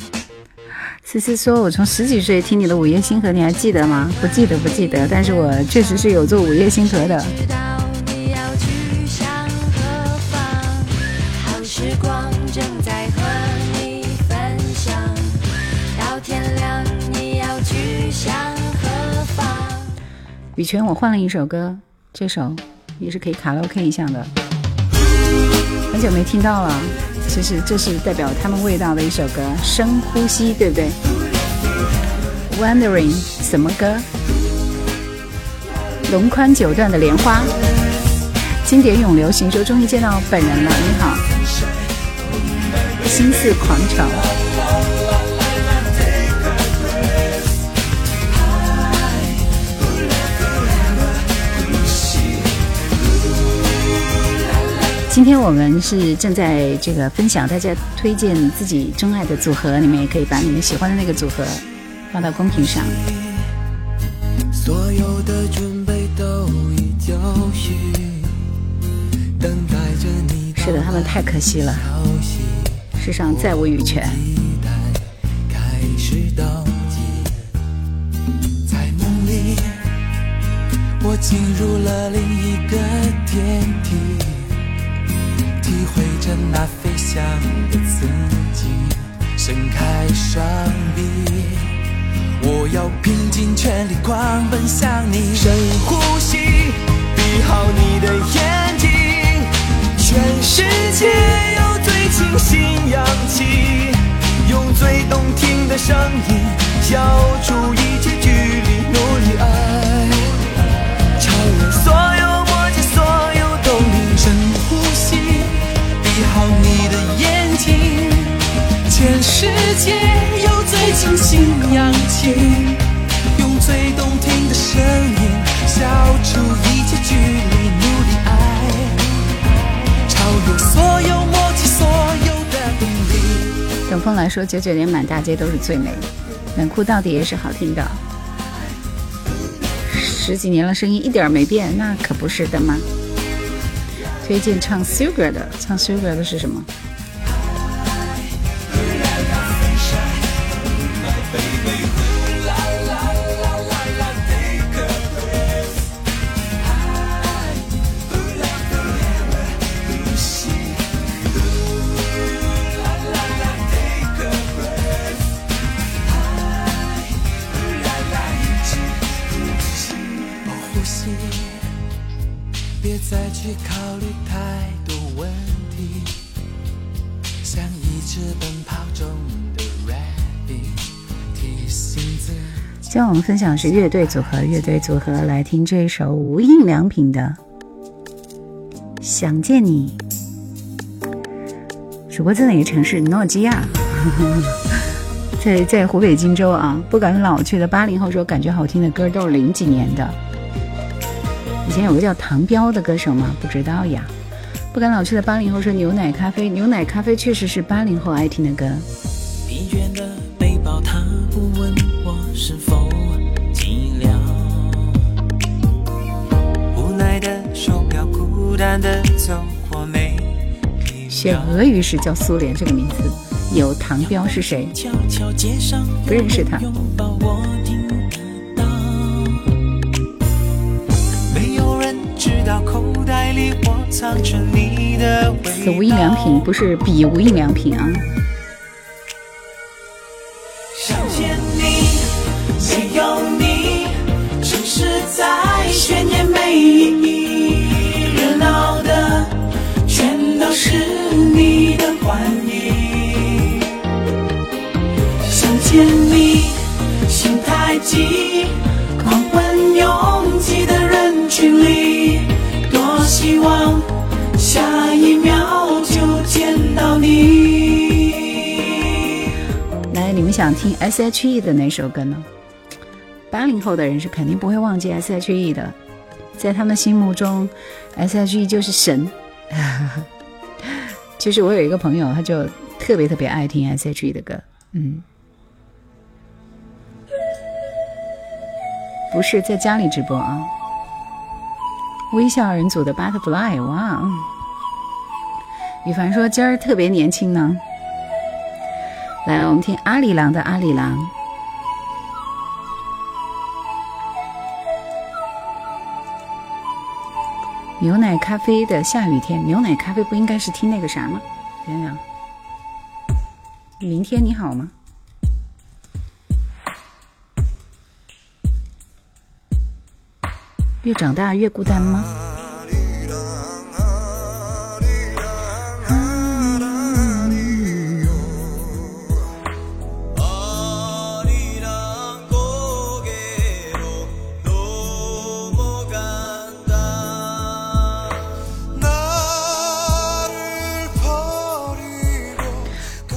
思思说：“我从十几岁听你的《午夜星河》，你还记得吗？不记得，不记得。但是我确实是有做《午夜星河》的。”羽泉，我换了一首歌，这首也是可以卡拉 OK 一下的，很久没听到了。其实这是代表他们味道的一首歌，《深呼吸》，对不对？Wondering 什么歌？龙宽九段的莲花，经典永流行。说终于见到本人了，你好，心似狂潮。今天我们是正在这个分享，大家推荐自己钟爱的组合，你们也可以把你们喜欢的那个组合放到公屏上。是的，他们太可惜了，世上再无羽泉。我进入了另一个天地。那飞翔的自己，伸开双臂，我要拼尽全力狂奔向你。深呼吸，闭好你的眼睛，全世界有最清新氧气，用最动听的声音消除一切距离，努力爱，超越所有。好你的眼睛，全世界有最清新氧气，用最动听的声音消除一切距离，努力爱，超越所有默契，所有的动力。等风来说，九九年满大街都是最美，冷酷到底也是好听的。十几年了，声音一点没变，那可不是的吗？推荐唱 Sugar 的，唱 Sugar 的是什么？分享是乐队组合，乐队组合来听这一首无印良品的《想见你》。主播在哪个城市？诺基亚，[laughs] 在在湖北荆州啊。不敢老去的八零后说，感觉好听的歌都是零几年的。以前有个叫唐彪的歌手吗？不知道呀。不敢老去的八零后说，牛奶咖啡，牛奶咖啡确实是八零后爱听的歌。是写俄语时叫苏联这个名字，有唐彪是谁？不认识他。此无印良品不是彼无印良品啊。狂奔拥挤的人群里，多希望下一秒就见到你。来，你们想听 S.H.E 的哪首歌呢？八零后的人是肯定不会忘记 S.H.E 的，在他们心目中，S.H.E 就是神。[laughs] 其实我有一个朋友，他就特别特别爱听 S.H.E 的歌，嗯。不是在家里直播啊！微笑人组的 Butterfly，哇！羽凡说今儿特别年轻呢。来，我们听阿里郎的阿里郎。牛奶咖啡的下雨天，牛奶咖啡不应该是听那个啥吗？想想，明天你好吗？越长大越孤单吗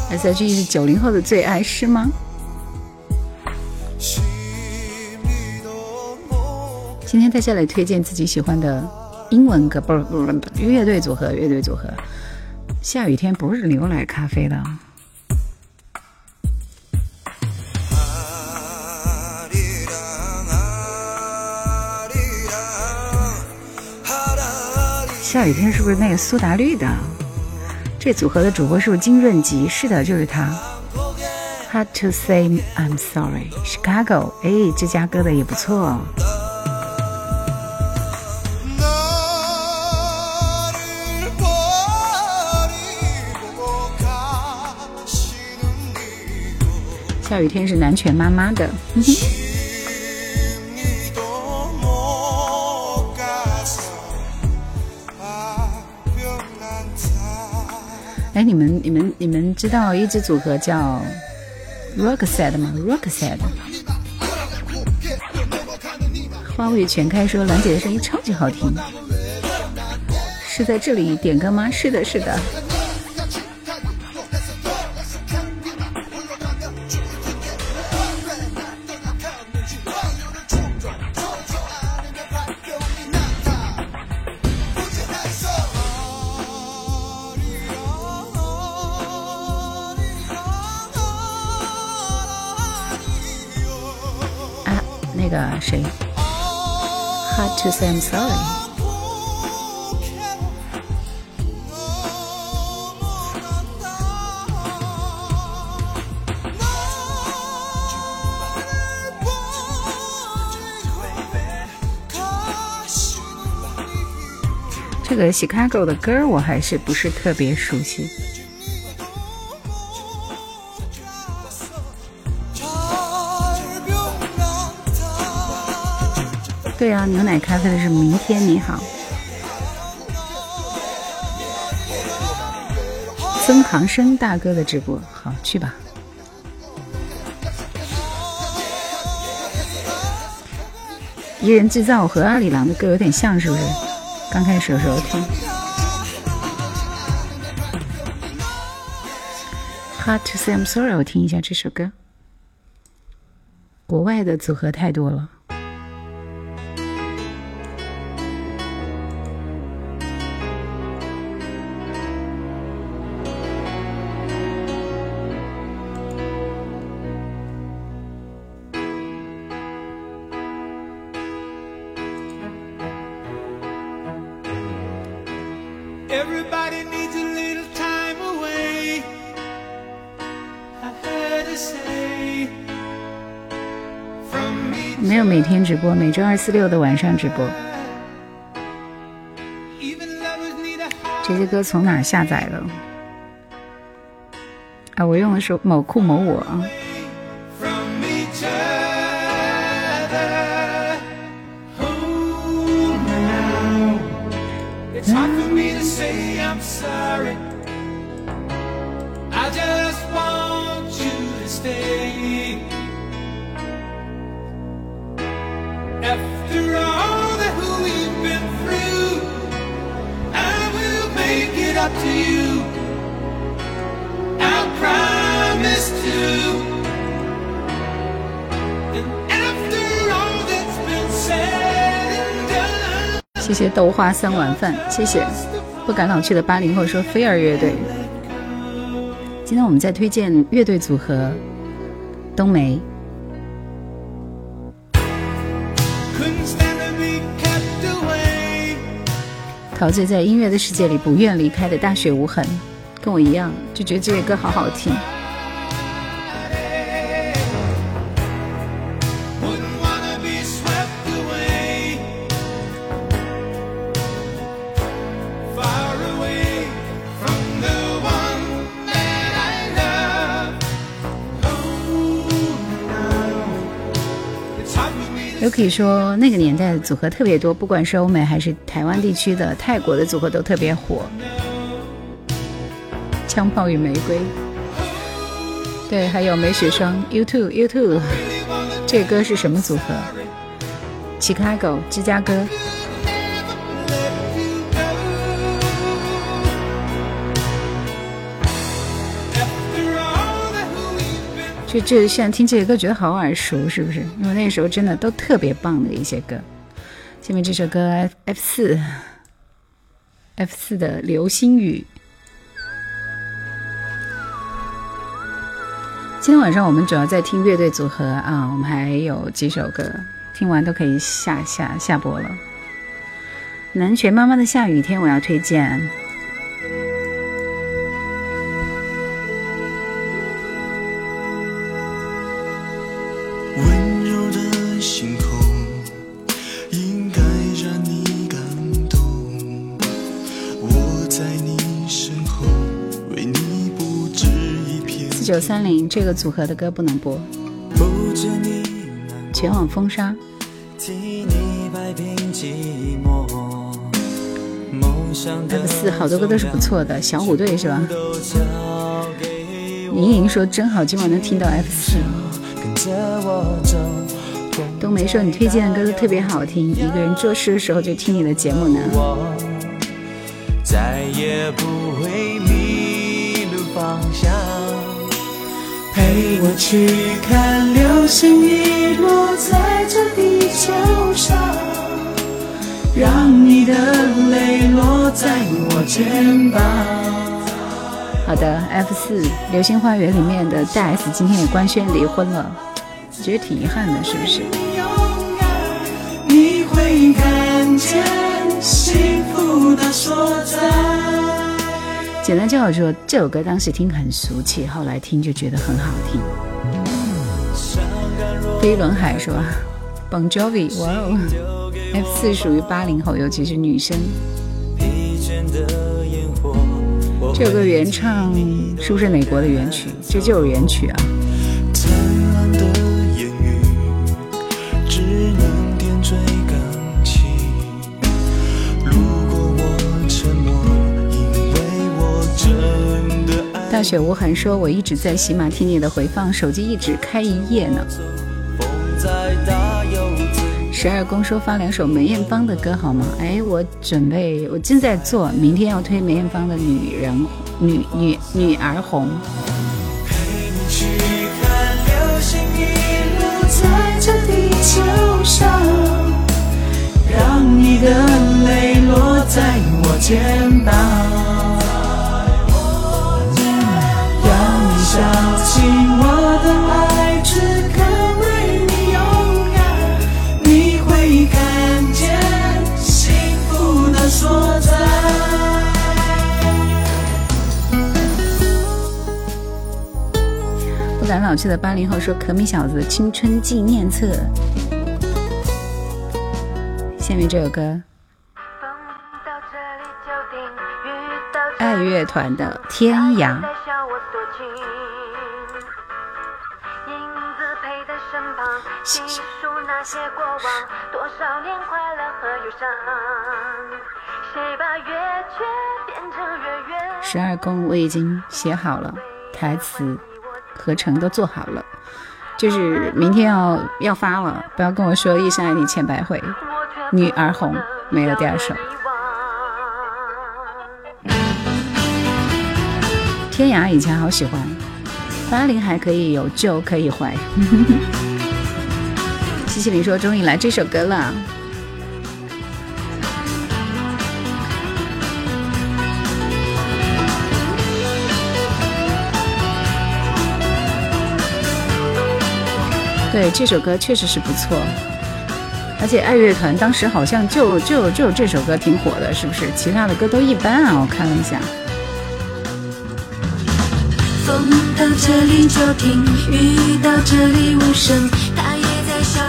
？S.H.E 是九零后的最爱，是吗？今天大家来推荐自己喜欢的英文歌，不是不是乐队组合，乐队组合。下雨天不是牛奶咖啡的。下雨天是不是那个苏打绿的？这组合的主播是不是金润吉？是的，就是他。Hard to say I'm sorry, Chicago。哎，芝加哥的也不错。下雨天是南拳妈妈的。哎，你们、你们、你们知道一支组合叫 Roxette 吗？Roxette。花味全开说兰姐的声音超级好听，是在这里点歌吗？是的，是的。谁？Hard to say I'm sorry。这个 Chicago 的歌我还是不是特别熟悉。对啊，牛奶咖啡的是明天你好，曾航生大哥的直播，好去吧。一人制造和阿里郎的歌有点像，是不是？刚开始的时候听。Hard to say I'm sorry，我听一下这首歌。国外的组合太多了。播，每周二、四、六的晚上直播。这些歌从哪下载的？啊，我用的是某酷某我。Up to you。I promise to。谢谢豆花三碗饭，谢谢不敢老去的八零后说菲儿乐队。今天我们在推荐乐队组合冬梅。陶醉在音乐的世界里，不愿离开的大雪无痕，跟我一样，就觉得这些歌好好听。可以说那个年代的组合特别多，不管是欧美还是台湾地区的，泰国的组合都特别火。枪炮与玫瑰，对，还有梅雪霜，YouTube YouTube，这歌是什么组合？Chicago 芝加哥。就就现在听这些歌，觉得好耳熟，是不是？因为那时候真的都特别棒的一些歌。下面这首歌 F F 四 F 四的《流星雨》。今天晚上我们主要在听乐队组合啊，我们还有几首歌，听完都可以下下下播了。南拳妈妈的《下雨天》，我要推荐。九三零这个组合的歌不能播，全网封杀。F 四好多歌都是不错的，小虎队是吧？莹莹说真好，今晚能听到 F 四。冬梅说你推荐的歌都特别好听，一个人做事的时候就听你的节目呢。再也不陪我去看流星雨落在这地球上，让你的泪落在我肩膀。好的，F 四《流星花园》里面的大 S 今天也官宣离婚了，觉得挺遗憾的，是不是？你会看见幸福的所在。简单就好说，这首歌当时听很俗气，后来听就觉得很好听。飞轮海是吧？Bon Jovi，哇哦！F 四属于八零后，尤其是女生。这首歌原唱是不是美国的原曲？这就是原曲啊。大雪无痕说：“我一直在喜马听你的回放，手机一直开一夜呢。”十二宫说：“发两首梅艳芳的歌好吗？”哎，我准备，我正在做，明天要推梅艳芳的《女人女女女儿红》。让你的泪落在我肩膀。相信我的爱只肯为你勇敢，你会看见幸福的所在。不敢老去的八零后说：“可米小子青春纪念册。”下面这首歌，爱乐团的《天涯》。十二宫我已经写好了，台词、合成都做好了，就是明天要要发了，不要跟我说一生爱你千百回，女儿红没了第二首。天涯以前好喜欢，八零还可以有旧可以怀。西西里说：“终于来这首歌了。”对，这首歌确实是不错，而且爱乐团当时好像就就就这首歌挺火的，是不是？其他的歌都一般啊，我看了一下。风到这里就停，雨到这里无声。悲伤在雨中等候，要过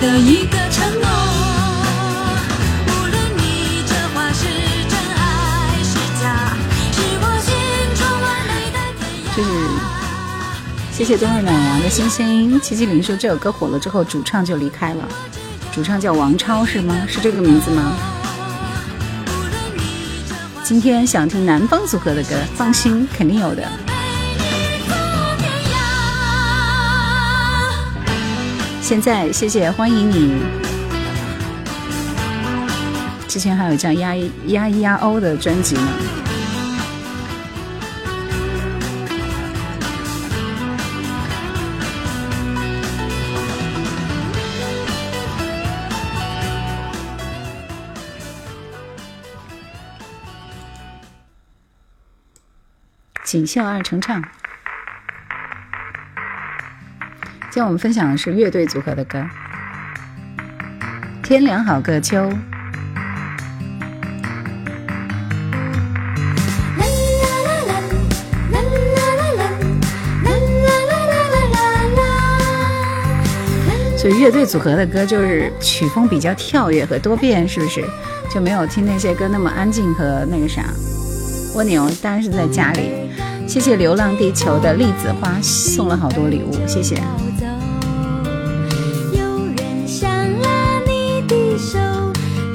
就是谢谢冬日暖阳的新声音。七七零说这首歌火了之后，主唱就离开了。主唱叫王超是吗？是这个名字吗？今天想听南方组合的歌，放心，肯定有的。现在谢谢欢迎你。之前还有叫压压一压欧的专辑呢。锦绣二重唱。今天我们分享的是乐队组合的歌，《天凉好个秋》。所以乐队组合的歌就是曲风比较跳跃和多变，是不是？就没有听那些歌那么安静和那个啥。蜗牛当然是在家里。谢谢流浪地球的栗子花送了好多礼物，谢谢。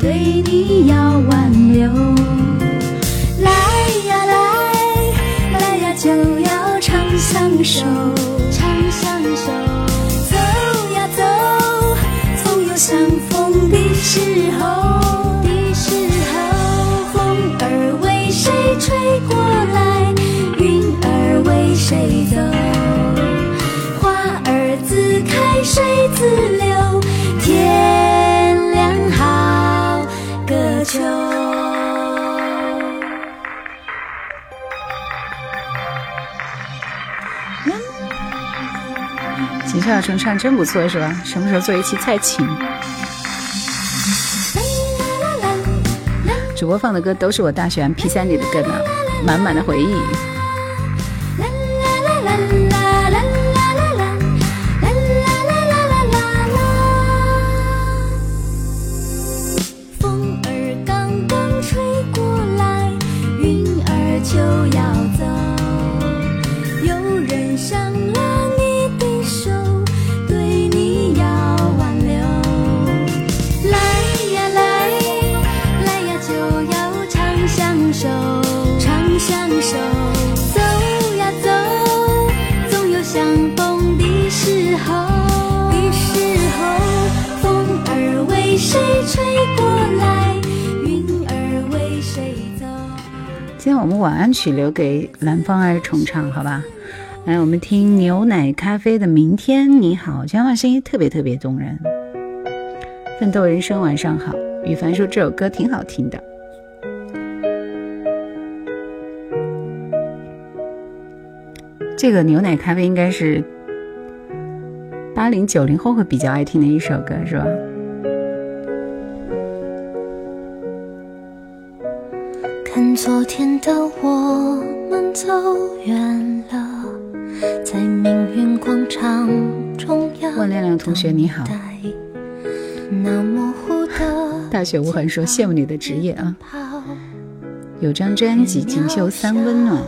对你要挽留。来呀来，来呀就要长相守，长相守。走呀走，总有相逢的时候。的时候。风儿为谁吹过来，云儿为谁走？花儿自开，水自流，锦绣二重唱真不错，是吧？什么时候做一期蔡琴？主播放的歌都是我大学 M P 三里的歌呢，满满的回忆。曲留给南方二重唱，好吧？来，我们听牛奶咖啡的《明天你好》，讲话声音特别特别动人。奋斗人生，晚上好。羽凡说这首歌挺好听的。这个牛奶咖啡应该是八零九零后会比较爱听的一首歌，是吧？看昨天的我们走远了，在命运广场中央。万亮亮同学你好。那模糊的。大雪无痕说羡慕你的职业啊。有张专辑《锦绣三温暖》。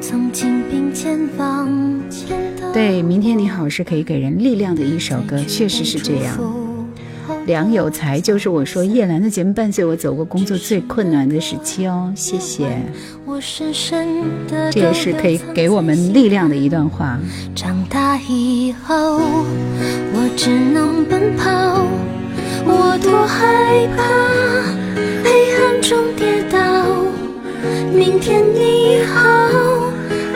曾经并肩往前的。对，明天你好是可以给人力量的一首歌，确实是这样。梁有才就是我说叶兰的节目伴随我走过工作最困难的时期哦，谢谢。这也是可以给我们力量的一段话。长大以后，我只能奔跑，我多害怕黑暗中跌倒。明天你好，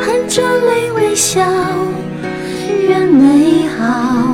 含着泪微笑，越美好。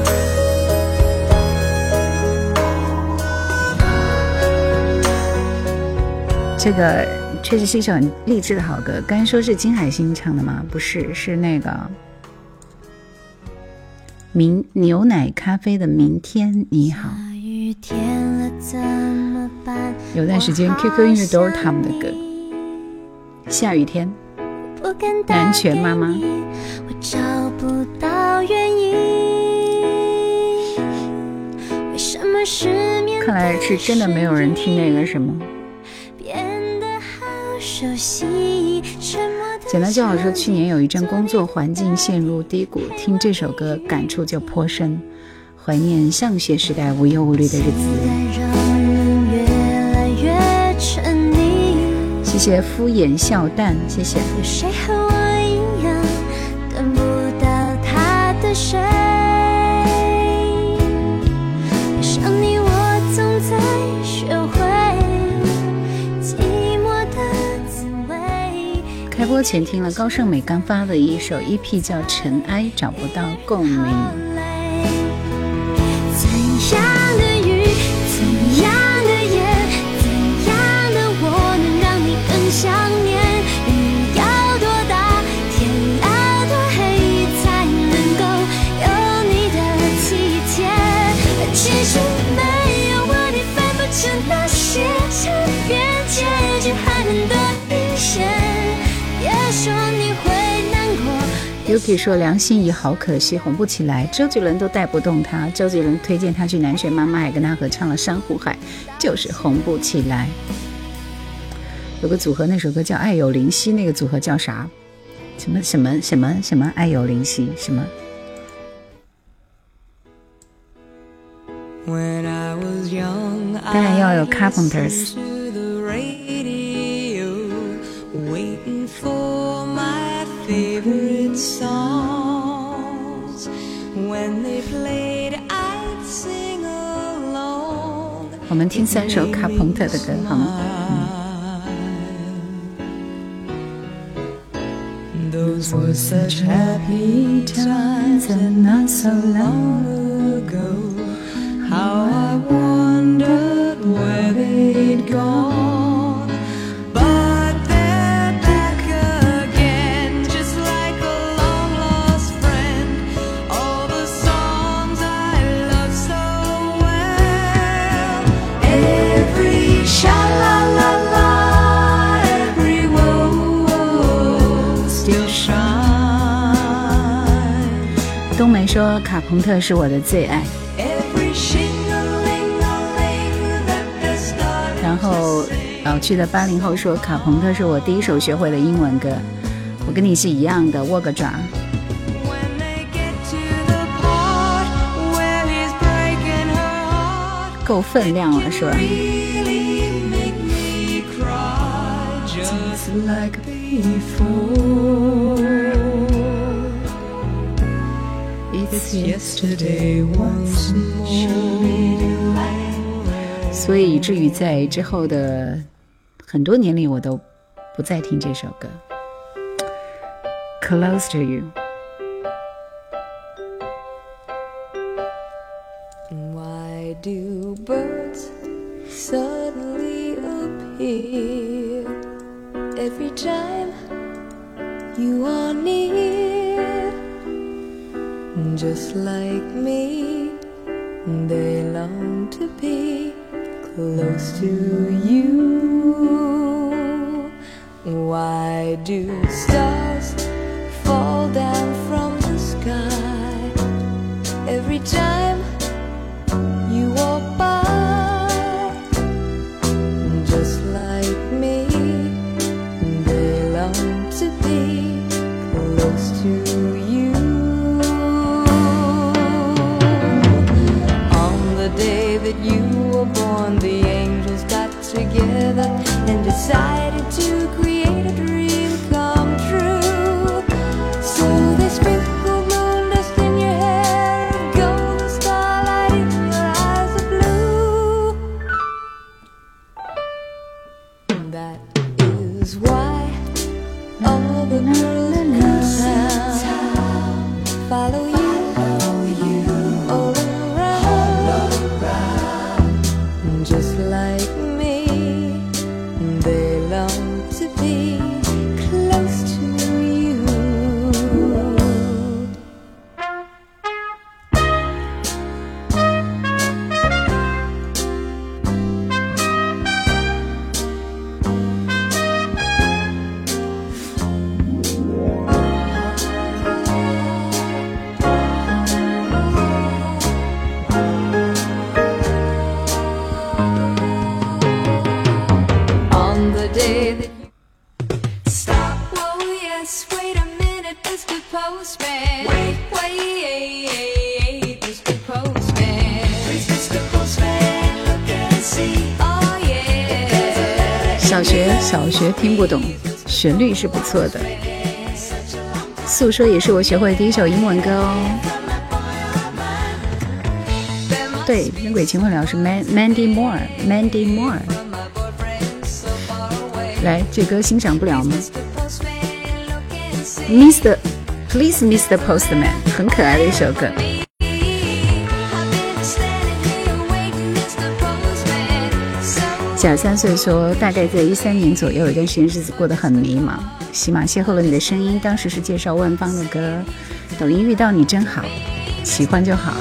这个确实是一首很励志的好歌。刚才说是金海心唱的吗？不是，是那个明牛奶咖啡的《明天你好》。有段时间 QQ 音乐都是他们的歌。下雨天，南拳妈妈。看来是真的没有人听那个什么。简单就好说，去年有一阵工作环境陷入低谷，听这首歌感触就颇深，怀念上学时代无忧无虑的日子。谢谢敷衍笑淡，谢谢。播前听了高胜美刚发的一首 EP，叫《尘埃》，找不到共鸣。Yuki 说：“梁心颐好可惜，红不起来，周杰伦都带不动她。周杰伦推荐她去南拳妈妈，还跟她合唱了《珊瑚海》，就是红不起来。有个组合，那首歌叫《爱有灵犀》，那个组合叫啥？什么什么什么什么？爱有灵犀什么？当然要有 Carpenters。” 我们听三首卡朋特的歌好吗 those were such happy times and not so long ago how i wondered where they'd gone 说卡朋特是我的最爱，然后老去的八零后说卡朋特是我第一首学会的英文歌，我跟你是一样的，握个爪，够分量了是吧？所以以至于在之后的很多年里，我都不再听这首歌。Close to you。Just like me. They long to be close to you. Why do stars side 不懂，旋律是不错的。诉说也是我学会的第一首英文歌哦。对，人鬼情未了是 Man Mandy Moore，Mandy Moore。来，这歌欣赏不了吗？Mr. Please Mr. Postman，很可爱的一首歌。小三岁说，大概在一三年左右，有一段时间日子过得很迷茫。喜马邂逅了你的声音，当时是介绍万芳的歌。抖音遇到你真好，喜欢就好。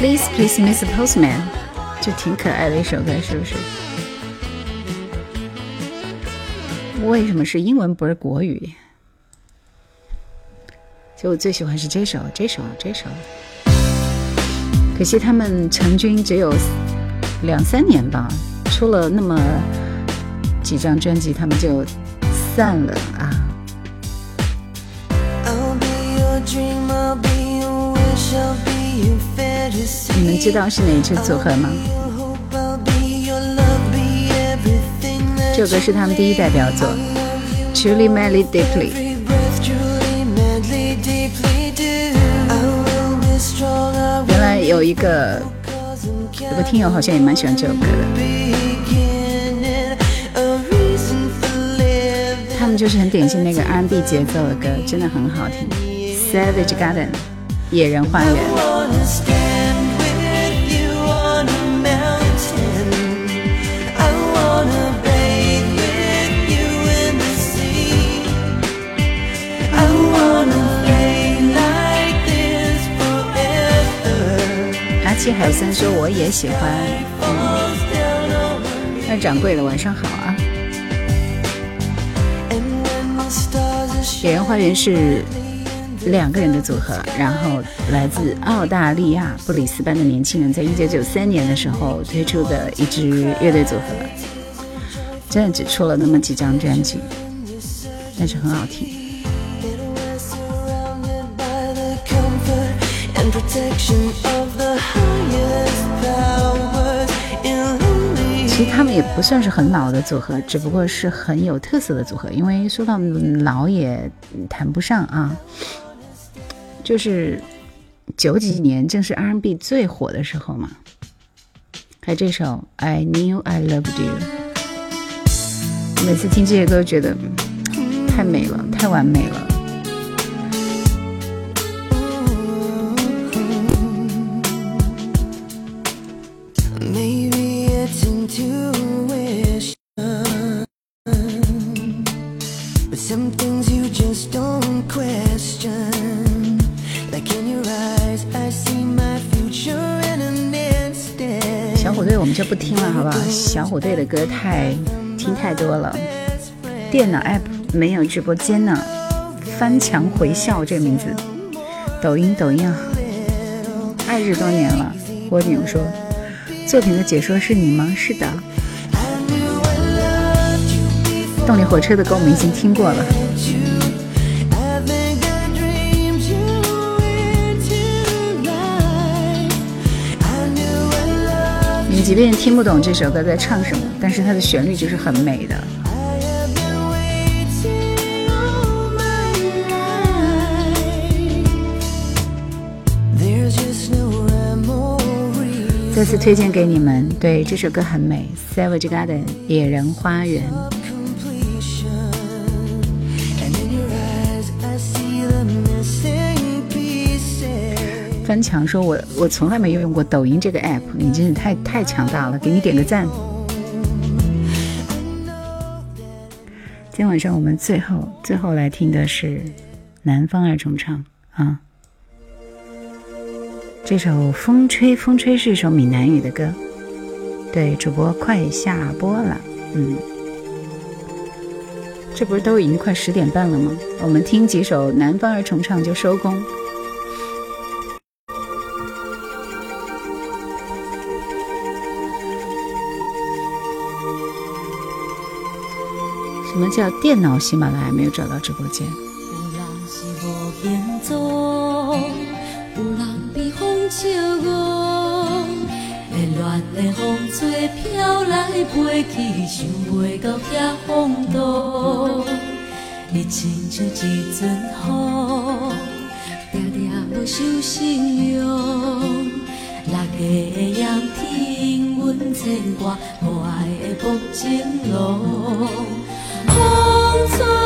Please Please Miss Postman，就挺可爱的一首歌，是不是？为什么是英文不是国语？就我最喜欢是这首，这首，这首。可惜他们成军只有两三年吧，出了那么几张专辑，他们就散了啊。你们知道是哪一支组合吗？这首歌是他们第一代表作《Truly Madly Deeply》。有一个有个听友好像也蛮喜欢这首歌的，他们就是很典型那个 R&B 节奏的歌，真的很好听。Savage Garden，野人花园。七海森说我也喜欢，那掌柜的晚上好啊。野人花园是两个人的组合，然后来自澳大利亚布里斯班的年轻人，在一九九三年的时候推出的一支乐队组合，真的只出了那么几张专辑，但是很好听。protection of 其实他们也不算是很老的组合，只不过是很有特色的组合。因为说到老也谈不上啊，就是九几年正是 R&B 最火的时候嘛。还有这首《I Knew I Loved You》，每次听这些歌觉得太美了，太完美了。队的歌太听太多了。电脑 app 没有直播间呢，翻墙回笑这个名字，抖音抖音啊，二十多年了。蜗牛说，作品的解说是你吗？是的。动力火车的歌我们已经听过了。你即便听不懂这首歌在唱什么，但是它的旋律就是很美的。再次推荐给你们，对这首歌很美，《Savage Garden》野人花园。翻墙说我我从来没有用过抖音这个 app，你真是太太强大了，给你点个赞。今天晚上我们最后最后来听的是南方二重唱啊，这首《风吹风吹》是一首闽南语的歌。对，主播快下播了，嗯，这不是都已经快十点半了吗？我们听几首南方二重唱就收工。叫电脑喜马拉雅没有找到直播间？恋的风吹飘来飞去，想袂到遐风度。你亲像一阵风，定定要受心凉。六月的炎天，阮牵挂可爱的木槿路。匆匆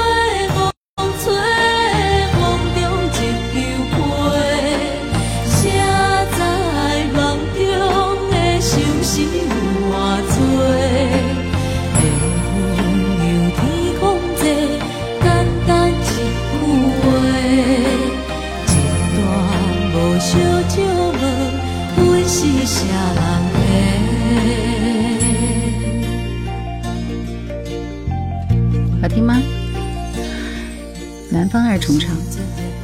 重唱，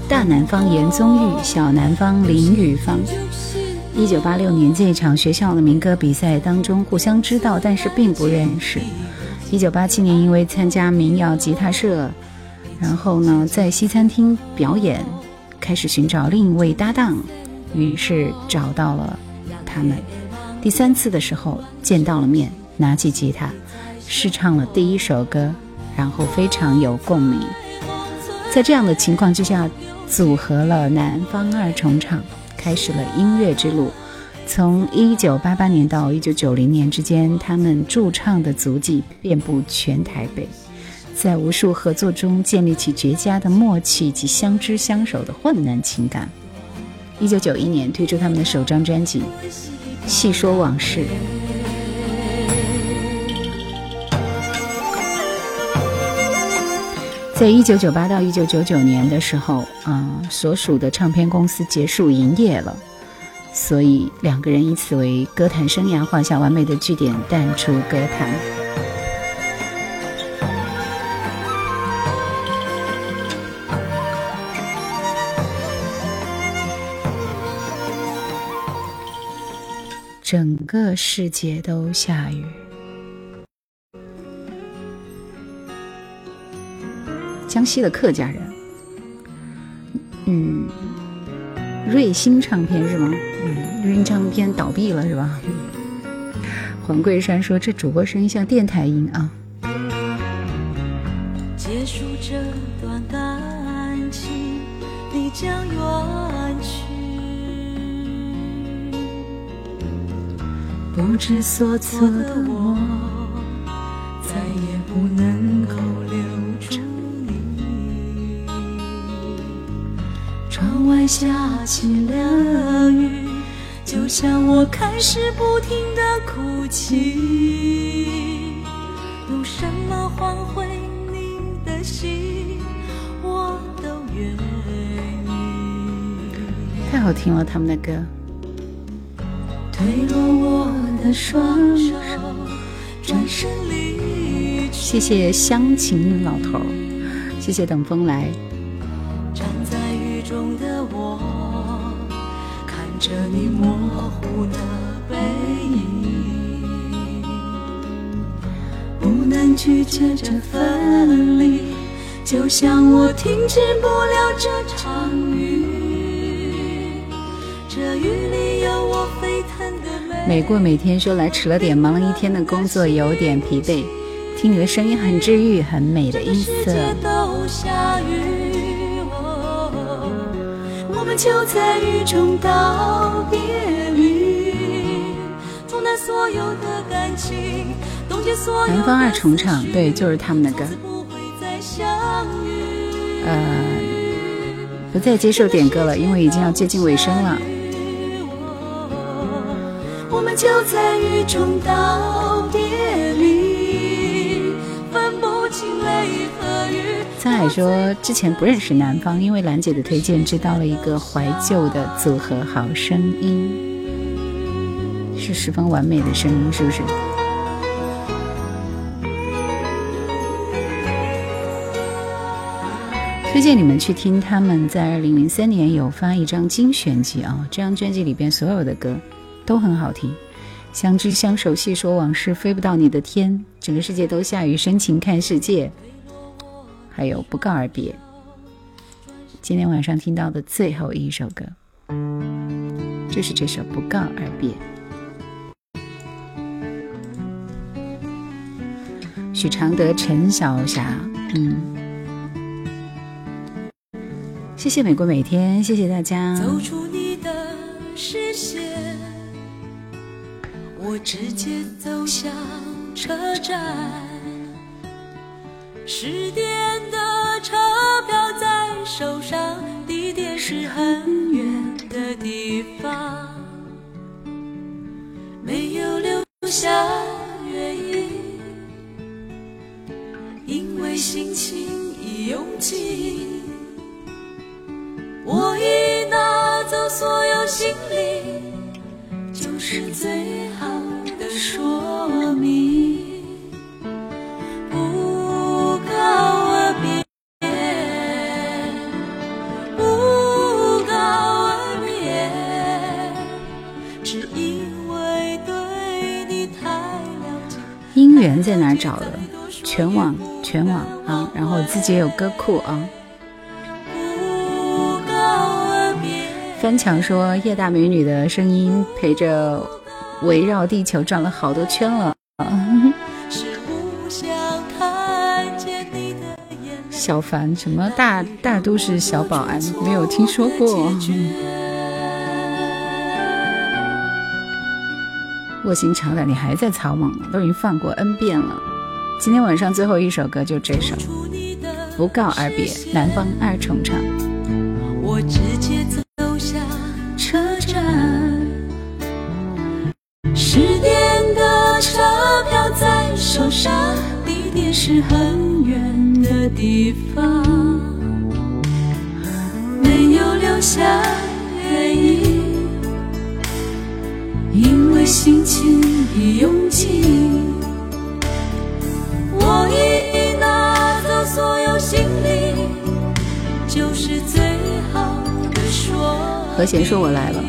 大南方严宗玉，小南方林雨芳。一九八六年这一场学校的民歌比赛当中，互相知道，但是并不认识。一九八七年，因为参加民谣吉他社，然后呢，在西餐厅表演，开始寻找另一位搭档，于是找到了他们。第三次的时候见到了面，拿起吉他试唱了第一首歌，然后非常有共鸣。在这样的情况之下，组合了南方二重唱，开始了音乐之路。从一九八八年到一九九零年之间，他们驻唱的足迹遍布全台北，在无数合作中建立起绝佳的默契及相知相守的患难情感。一九九一年推出他们的首张专辑《细说往事》。在一九九八到一九九九年的时候，啊，所属的唱片公司结束营业了，所以两个人以此为歌坛生涯画下完美的句点，淡出歌坛。整个世界都下雨。江西的客家人，嗯，瑞星唱片是吗？嗯，瑞星唱片倒闭了是吧？黄桂山说：“这主播声音像电台音啊。”结束这段感情，你将远去，不知所措的我，再也不能外下起了雨，就像我开始不停的哭泣。用什么换回你的心，我都愿意。太好听了，他们的歌。推落我的双手，转身离去。谢谢乡情老头，谢谢等风来。着你模糊的背影，不能拒绝这分离，就像我停止不了这场雨。这雨里有我沸腾的美。每过每天说来迟了点，忙了一天的工作有点疲惫，听你的声音很治愈，很美的音色。就在雨中道别离，冲淡所有的感情，冻结所有。南方二重唱，对，就是他们的歌。呃，不再接受点歌了，因为已经要接近尾声了。我们就在雨中道别。沧海说之前不认识南方，因为兰姐的推荐知道了一个怀旧的组合好声音，是十分完美的声音，是不是？推荐你们去听他们在二零零三年有发一张精选集啊，这张专辑里边所有的歌都很好听。相知相守，细说往事，飞不到你的天，整个世界都下雨，深情看世界，还有不告而别。今天晚上听到的最后一首歌，就是这首《不告而别》。许常德、陈小霞，嗯，谢谢美国每天，谢谢大家。走出你的视线，我直接走向车站。十点的车票在手上，地点是很远的地方，没有留下原因，因为心情已用尽。我已拿走所有行李，就是最人在哪找的？全网，全网啊！然后自己也有歌库啊。翻墙说叶大美女的声音陪着围绕地球转了好多圈了。是不想看见你的眼泪。小凡什么大大都市小保安没有听说过。卧薪尝胆，你还在草莽呢，都已经放过 N 遍了。今天晚上最后一首歌就这首《不告而别》，南方二重唱。我直接走向车站，十点的车票在手上，地点是很远的地方，没有留下原因，为心情已拥挤。我已拿走所有行李，就是最好的说和弦说：“我来了，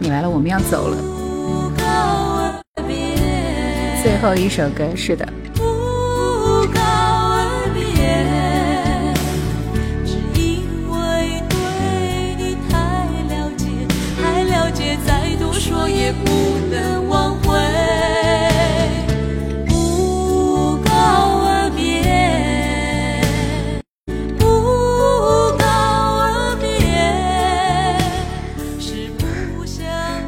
你来了，我们要走了。，”最后一首歌是的，也不能挽回。不告而别，不告而别，是不想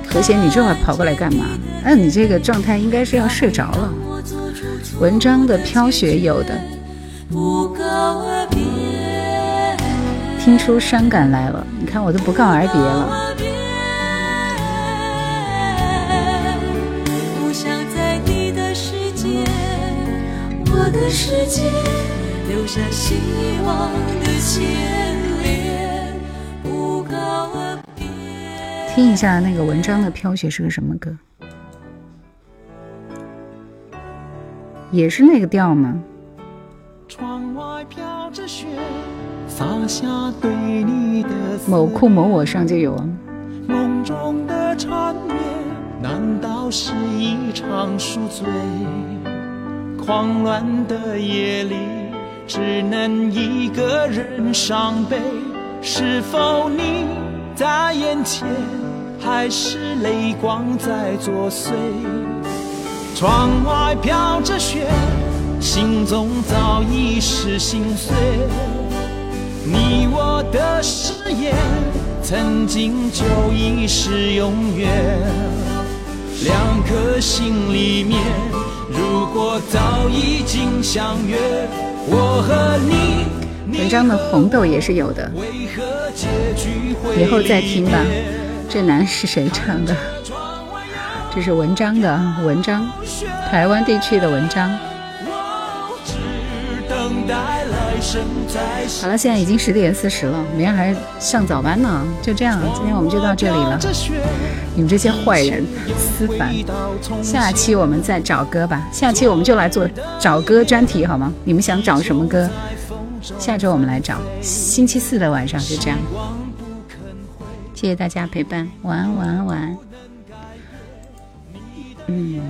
和弦，你这会儿跑过来干嘛？那你这个状态应该是要睡着了。文章的飘雪有的，不告而别。听出伤感来了。你看我都不告而别了。的世界留下希望的牵连。不告而别，听一下那个文章的飘雪是个什么歌？也是那个调吗？窗外飘着雪，洒下对你的思某库某我上就有啊。梦中的缠绵，难道是一场宿醉？狂乱的夜里，只能一个人伤悲。是否你在眼前，还是泪光在作祟？窗外飘着雪，心中早已是心碎。你我的誓言，曾经就已是永远。两颗心里面，如果早已经相约，我和你，你文章的红豆也是有的，以后再听吧。这男是谁唱的？这是文章的文章，台湾地区的文章。好了，现在已经十点四十了，明天还上早班呢。就这样，今天我们就到这里了。你们这些坏人，思凡，下期我们再找歌吧。下期我们就来做找歌专题，好吗？你们想找什么歌？下周我们来找。星期四的晚上就这样。谢谢大家陪伴，晚安，晚安，晚安。嗯。